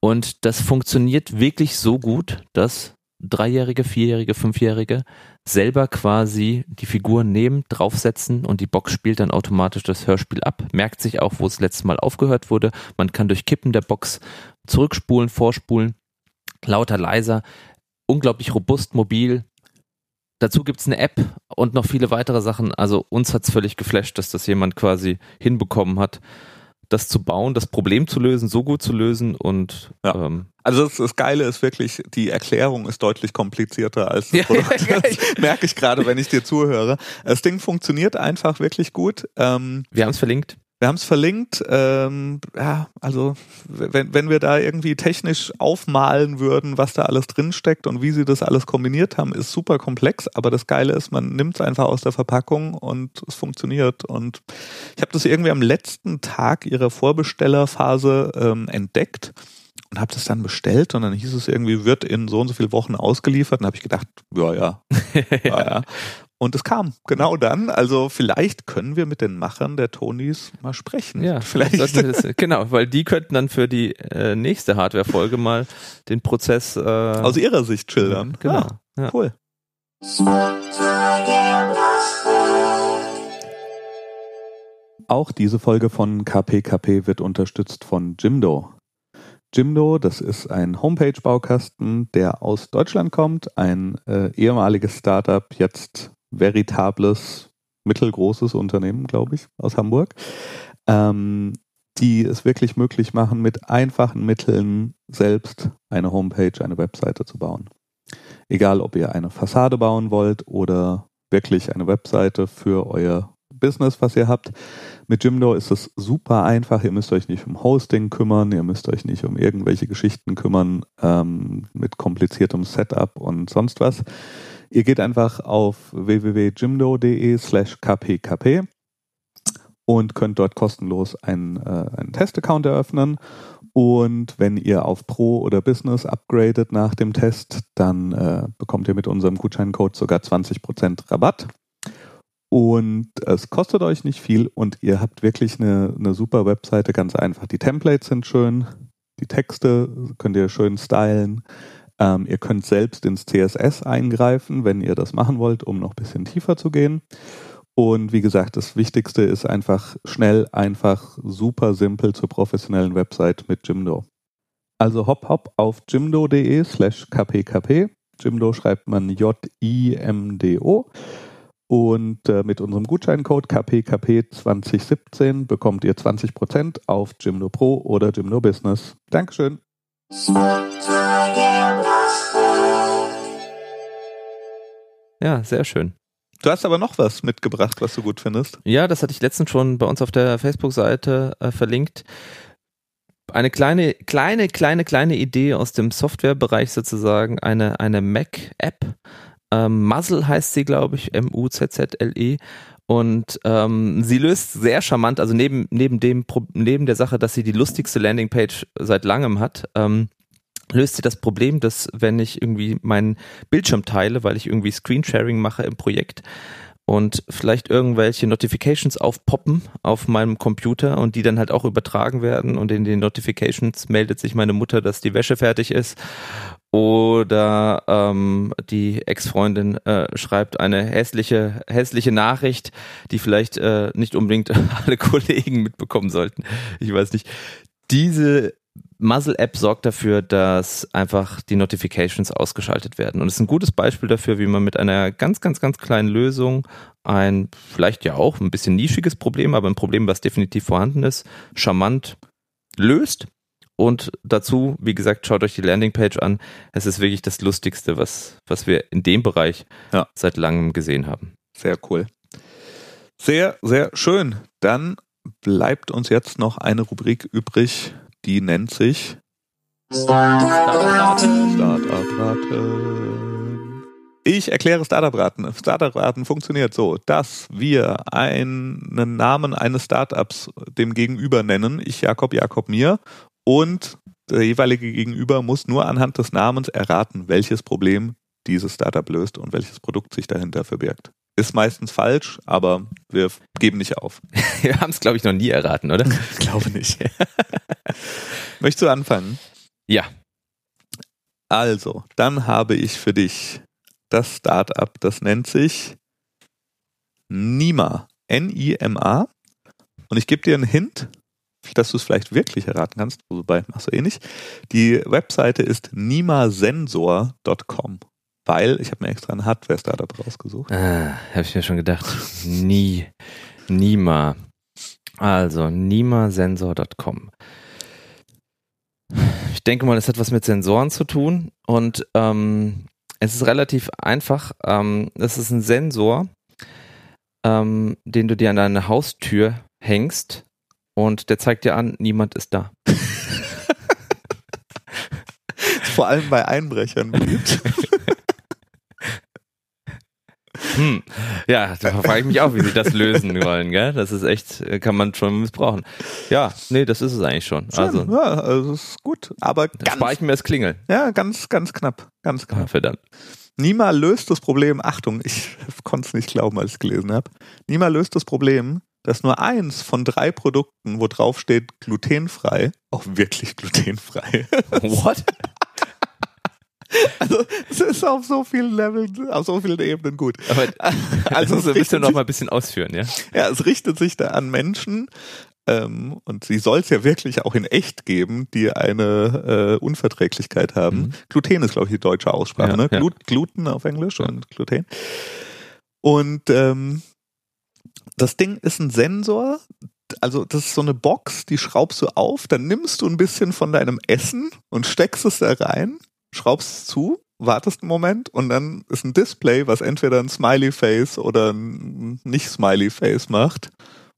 Speaker 1: Und das funktioniert wirklich so gut, dass Dreijährige, Vierjährige, Fünfjährige selber quasi die Figuren nehmen, draufsetzen und die Box spielt dann automatisch das Hörspiel ab, merkt sich auch, wo es letztes Mal aufgehört wurde. Man kann durch Kippen der Box zurückspulen, vorspulen, lauter, leiser unglaublich robust, mobil. Dazu gibt es eine App und noch viele weitere Sachen. Also uns hat es völlig geflasht, dass das jemand quasi hinbekommen hat, das zu bauen, das Problem zu lösen, so gut zu lösen und
Speaker 2: ja. ähm, also das, das, Geile ist wirklich, die Erklärung ist deutlich komplizierter als das Produkt. Das merke ich gerade, wenn ich dir zuhöre. Das Ding funktioniert einfach wirklich gut.
Speaker 1: Ähm, Wir haben es verlinkt.
Speaker 2: Wir haben es verlinkt. Ähm, ja, also wenn, wenn wir da irgendwie technisch aufmalen würden, was da alles drinsteckt und wie sie das alles kombiniert haben, ist super komplex. Aber das Geile ist, man nimmt es einfach aus der Verpackung und es funktioniert. Und ich habe das irgendwie am letzten Tag ihrer Vorbestellerphase ähm, entdeckt und habe das dann bestellt und dann hieß es irgendwie, wird in so und so viele Wochen ausgeliefert. Und habe ich gedacht, ja, ja, <laughs> ja, ja. Und es kam genau dann. Also vielleicht können wir mit den Machern der Tonys mal sprechen.
Speaker 1: Ja,
Speaker 2: vielleicht.
Speaker 1: Das, genau, weil die könnten dann für die äh, nächste Hardware-Folge mal den Prozess äh,
Speaker 2: aus ihrer Sicht schildern.
Speaker 1: Genau. Ah,
Speaker 2: ja. Cool. Auch diese Folge von KPKP wird unterstützt von Jimdo. Jimdo, das ist ein Homepage-Baukasten, der aus Deutschland kommt, ein äh, ehemaliges Startup, jetzt veritables, mittelgroßes Unternehmen, glaube ich, aus Hamburg, ähm, die es wirklich möglich machen, mit einfachen Mitteln selbst eine Homepage, eine Webseite zu bauen. Egal, ob ihr eine Fassade bauen wollt oder wirklich eine Webseite für euer Business, was ihr habt. Mit Jimdo ist es super einfach. Ihr müsst euch nicht um Hosting kümmern, ihr müsst euch nicht um irgendwelche Geschichten kümmern ähm, mit kompliziertem Setup und sonst was. Ihr geht einfach auf www.jimdo.de slash kpkp und könnt dort kostenlos einen, äh, einen Testaccount eröffnen. Und wenn ihr auf Pro oder Business upgradet nach dem Test, dann äh, bekommt ihr mit unserem Gutscheincode sogar 20% Rabatt. Und es kostet euch nicht viel und ihr habt wirklich eine, eine super Webseite, ganz einfach. Die Templates sind schön, die Texte könnt ihr schön stylen. Ähm, ihr könnt selbst ins CSS eingreifen, wenn ihr das machen wollt, um noch ein bisschen tiefer zu gehen. Und wie gesagt, das Wichtigste ist einfach schnell, einfach, super simpel zur professionellen Website mit Jimdo. Also hopp hopp auf jimdo.de slash kpkp. Jimdo schreibt man J-I-M-D-O. Und äh, mit unserem Gutscheincode KPKP2017 bekommt ihr 20% auf Jimdo Pro oder Jimdo Business. Dankeschön.
Speaker 1: Ja, sehr schön.
Speaker 2: Du hast aber noch was mitgebracht, was du gut findest.
Speaker 1: Ja, das hatte ich letztens schon bei uns auf der Facebook-Seite äh, verlinkt. Eine kleine, kleine, kleine, kleine Idee aus dem Softwarebereich sozusagen, eine, eine Mac-App. Ähm, Muzzle heißt sie, glaube ich, M-U-Z-Z-L-E. Und ähm, sie löst sehr charmant, also neben, neben dem neben der Sache, dass sie die lustigste Landingpage seit langem hat, ähm, löst sie das Problem, dass wenn ich irgendwie meinen Bildschirm teile, weil ich irgendwie Screensharing mache im Projekt und vielleicht irgendwelche Notifications aufpoppen auf meinem Computer und die dann halt auch übertragen werden und in den Notifications meldet sich meine Mutter, dass die Wäsche fertig ist oder ähm, die Ex-Freundin äh, schreibt eine hässliche, hässliche Nachricht, die vielleicht äh, nicht unbedingt <laughs> alle Kollegen mitbekommen sollten. Ich weiß nicht. Diese Muzzle-App sorgt dafür, dass einfach die Notifications ausgeschaltet werden. Und es ist ein gutes Beispiel dafür, wie man mit einer ganz, ganz, ganz kleinen Lösung ein vielleicht ja auch ein bisschen nischiges Problem, aber ein Problem, was definitiv vorhanden ist, charmant löst und dazu, wie gesagt, schaut euch die Landingpage an. Es ist wirklich das Lustigste, was, was wir in dem Bereich ja. seit langem gesehen haben.
Speaker 2: Sehr cool. Sehr, sehr schön. Dann bleibt uns jetzt noch eine Rubrik übrig, die nennt sich Startup-Raten. Startup-Raten. Ich erkläre Startup-Raten. Startup-Raten funktioniert so, dass wir einen Namen eines Startups dem Gegenüber nennen. Ich, Jakob, Jakob, mir. Und der jeweilige Gegenüber muss nur anhand des Namens erraten, welches Problem dieses Startup löst und welches Produkt sich dahinter verbirgt. Ist meistens falsch, aber wir geben nicht auf. <laughs>
Speaker 1: Wir haben es, glaube ich, noch nie erraten, oder? <laughs>
Speaker 2: Ich glaube nicht. <laughs> Möchtest du anfangen?
Speaker 1: Ja.
Speaker 2: Also, dann habe ich für dich das Startup, das nennt sich Nima. N-I-M-A. Und ich gebe dir einen Hint, dass du es vielleicht wirklich erraten kannst, wobei machst du eh nicht. Die Webseite ist nimasensor.com, weil ich habe mir extra ein Hardware-Startup rausgesucht.
Speaker 1: Ah, habe ich mir schon gedacht. Nie. Nima. Also, nimasensor.com. Ich denke mal, es hat was mit Sensoren zu tun und ähm, es ist relativ einfach. Ähm, es ist ein Sensor, ähm, den du dir an deine Haustür hängst und der zeigt dir an, niemand ist da. <laughs>
Speaker 2: Vor allem bei Einbrechern beliebt. <laughs>
Speaker 1: Hm. Ja, da frage ich mich auch, wie sie das lösen wollen, gell? Das ist echt, kann man schon missbrauchen. Ja, nee, das ist es eigentlich schon. Also,
Speaker 2: ja, also ist gut. Aber ganz,
Speaker 1: spare ich mir das Klingeln.
Speaker 2: ja, ganz, ganz knapp. Ganz
Speaker 1: Ah,
Speaker 2: knapp.
Speaker 1: verdammt.
Speaker 2: Nima löst das Problem, Achtung, ich <laughs> konnte es nicht glauben, als ich es gelesen habe. Nima löst das Problem, dass nur eins von drei Produkten, wo drauf steht glutenfrei, auch wirklich glutenfrei. <laughs>
Speaker 1: What?
Speaker 2: Also es ist auf so vielen Leveln, auf so vielen Ebenen gut.
Speaker 1: Aber <laughs>
Speaker 2: Also
Speaker 1: also willst du noch mal ein bisschen ausführen, ja?
Speaker 2: Ja, es richtet sich da an Menschen, ähm, und sie soll es ja wirklich auch in echt geben, die eine äh, Unverträglichkeit haben.
Speaker 1: Mhm.
Speaker 2: Gluten ist, glaube ich, die deutsche Aussprache,
Speaker 1: Ja,
Speaker 2: ne?
Speaker 1: ja.
Speaker 2: Glut, Gluten auf Englisch und Gluten. Und ähm, das Ding ist ein Sensor, also das ist so eine Box, die schraubst du auf, dann nimmst du ein bisschen von deinem Essen und steckst es da rein, schraubst es zu, wartest einen Moment und dann ist ein Display, was entweder ein Smiley Face oder ein nicht Smiley Face macht,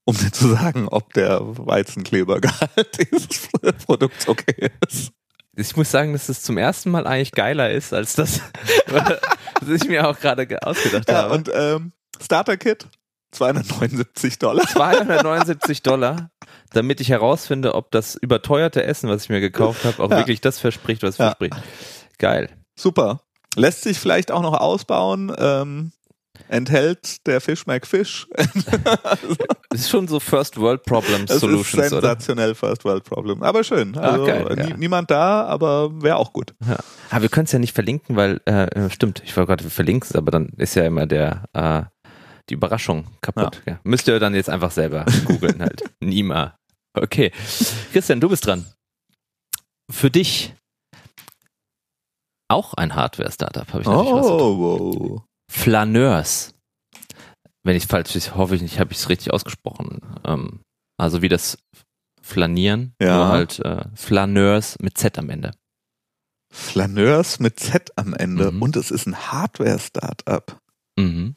Speaker 2: um dir zu sagen, ob der Weizenklebergehalt <laughs> dieses Produkts okay ist.
Speaker 1: Ich muss sagen, dass es zum ersten Mal eigentlich geiler ist, als das, <laughs> was ich mir auch gerade ge- ausgedacht
Speaker 2: Ja,
Speaker 1: habe.
Speaker 2: und ähm, Starter Kit 279 Dollar. <laughs>
Speaker 1: 279 Dollar, damit ich herausfinde, ob das überteuerte Essen, was ich mir gekauft habe, auch
Speaker 2: Ja.
Speaker 1: wirklich das verspricht, was es
Speaker 2: Ja.
Speaker 1: verspricht. Geil.
Speaker 2: Super. Lässt sich vielleicht auch noch ausbauen. Ähm, enthält der Fish McFish. <laughs>
Speaker 1: Das ist schon so First World
Speaker 2: ist
Speaker 1: Solutions, oder?
Speaker 2: sensationell First World Problem. Aber schön.
Speaker 1: Ah,
Speaker 2: Also
Speaker 1: geil,
Speaker 2: nie,
Speaker 1: ja.
Speaker 2: niemand da, aber wäre auch gut.
Speaker 1: Ja. Aber wir können es ja nicht verlinken, weil, äh, äh, stimmt, ich wollte gerade verlinken es, aber dann ist ja immer der, äh, die Überraschung kaputt. Ja. Müsst ihr dann jetzt einfach selber <laughs> googeln halt. Nima. Okay. Christian, du bist dran. Für dich auch ein Hardware-Startup, habe ich natürlich.
Speaker 2: Oh, wow.
Speaker 1: Flaneurs. Wenn ich falsch ist, hoffe ich nicht, habe ich es richtig ausgesprochen. Ähm, also wie das Flanieren,
Speaker 2: Ja.
Speaker 1: nur halt äh, Flaneurs mit Z am Ende.
Speaker 2: Flaneurs mit Z am Ende.
Speaker 1: Mhm.
Speaker 2: Und es ist ein Hardware-Startup.
Speaker 1: Mhm.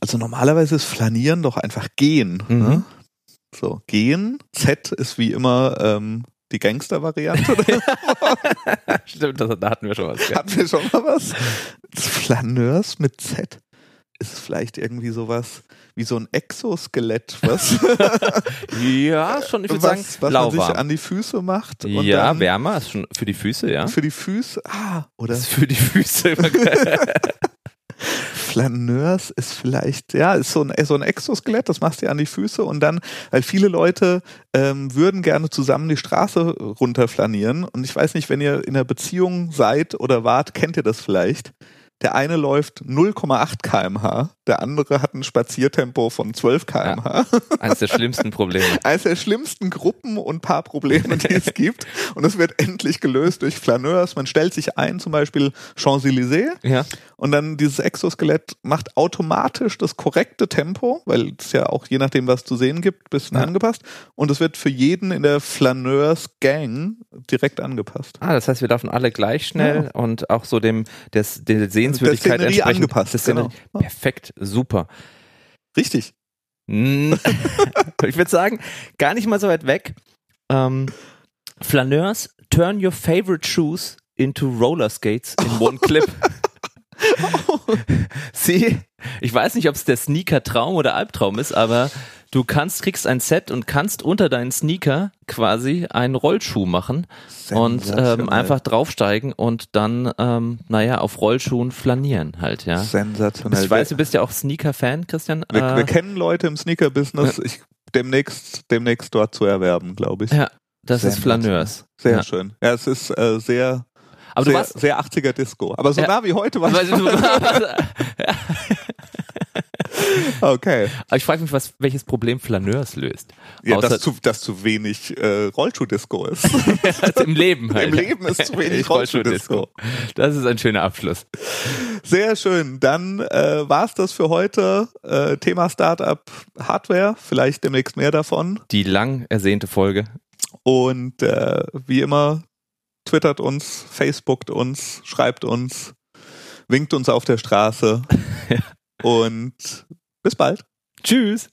Speaker 2: Also normalerweise ist Flanieren doch einfach gehen.
Speaker 1: Mhm.
Speaker 2: Ne? So, gehen. Z ist wie immer ähm, die Gangster-Variante. <laughs>
Speaker 1: Stimmt, das, da hatten wir schon was. Gell?
Speaker 2: Hatten wir schon mal was? Flaneurs mit Z. Ist es vielleicht irgendwie sowas wie so ein Exoskelett, was, <laughs>
Speaker 1: Ja, schon, ich würde sagen,
Speaker 2: was, was man sich
Speaker 1: lauwarm.
Speaker 2: an die Füße macht?
Speaker 1: Ja,
Speaker 2: dann
Speaker 1: wärmer ist schon für die Füße, ja.
Speaker 2: Für die Füße. Ah, oder
Speaker 1: ist für die Füße. <laughs>
Speaker 2: Flaneurs ist vielleicht, ja, ist so ein, so ein Exoskelett, das machst du dir an die Füße und dann, weil viele Leute ähm, würden gerne zusammen die Straße runterflanieren und ich weiß nicht, wenn ihr in einer Beziehung seid oder wart, kennt ihr das vielleicht. Der eine läuft 0,8 kmh, der andere hat ein Spaziertempo von 12 km/h.
Speaker 1: Ja, eines der schlimmsten Probleme. <laughs>
Speaker 2: eines der schlimmsten Gruppen und Paarprobleme, die es <laughs> gibt. Und es wird endlich gelöst durch Flaneurs. Man stellt sich ein, zum Beispiel Champs-Élysées.
Speaker 1: Ja.
Speaker 2: Und dann dieses Exoskelett macht automatisch das korrekte Tempo, weil es ja auch je nachdem, was zu sehen gibt, bisschen
Speaker 1: Ja.
Speaker 2: angepasst. Und es wird für jeden in der Flaneurs-Gang direkt angepasst.
Speaker 1: Ah, das heißt, wir laufen alle gleich schnell und auch so dem der, der Sehenswürdigkeit
Speaker 2: Der Szenerie
Speaker 1: entsprechend.
Speaker 2: angepasst,
Speaker 1: Szenerie.
Speaker 2: genau.
Speaker 1: Perfekt, super.
Speaker 2: Richtig. <laughs> <laughs>
Speaker 1: Ich würde sagen, gar nicht mal so weit weg. Ähm, Flaneurs, turn your favorite shoes into roller skates in one clip. <laughs> <laughs> Sie, ich weiß nicht, ob es der Sneaker-Traum oder Albtraum ist, aber du kannst, kriegst ein Set und kannst unter deinen Sneaker quasi einen Rollschuh machen und ähm, einfach draufsteigen und dann, ähm, naja, auf Rollschuhen flanieren halt, ja.
Speaker 2: Sensationell.
Speaker 1: Ich weiß, du bist ja auch Sneaker-Fan, Christian.
Speaker 2: wir,
Speaker 1: Äh,
Speaker 2: wir kennen Leute im Sneaker-Business. Ich demnächst, demnächst dort zu erwerben, glaube ich.
Speaker 1: Ja, das ist. Flaneurs.
Speaker 2: Sehr
Speaker 1: ja.
Speaker 2: schön. Ja, es ist äh, sehr,
Speaker 1: Aber du
Speaker 2: sehr,
Speaker 1: warst,
Speaker 2: sehr 80er Disco. Aber so
Speaker 1: Ja.
Speaker 2: nah wie heute war
Speaker 1: du- <laughs>
Speaker 2: Okay.
Speaker 1: Aber ich frage mich, was, welches Problem Flaneurs löst.
Speaker 2: Ja,
Speaker 1: Außer-
Speaker 2: dass zu, dass zu wenig äh, Rollschuh-Disco ist. <laughs>
Speaker 1: Also Im Leben <laughs> halt.
Speaker 2: Im Leben ist zu wenig Rollschuh-Disco.
Speaker 1: Das ist ein schöner Abschluss.
Speaker 2: Sehr schön. Dann äh, war's das für heute. Äh, Thema Startup Hardware. Vielleicht demnächst mehr davon.
Speaker 1: Die lang ersehnte Folge.
Speaker 2: Und äh, wie immer, twittert uns, facebookt uns, schreibt uns, winkt uns auf der Straße. <laughs> Und bis bald.
Speaker 1: Tschüss.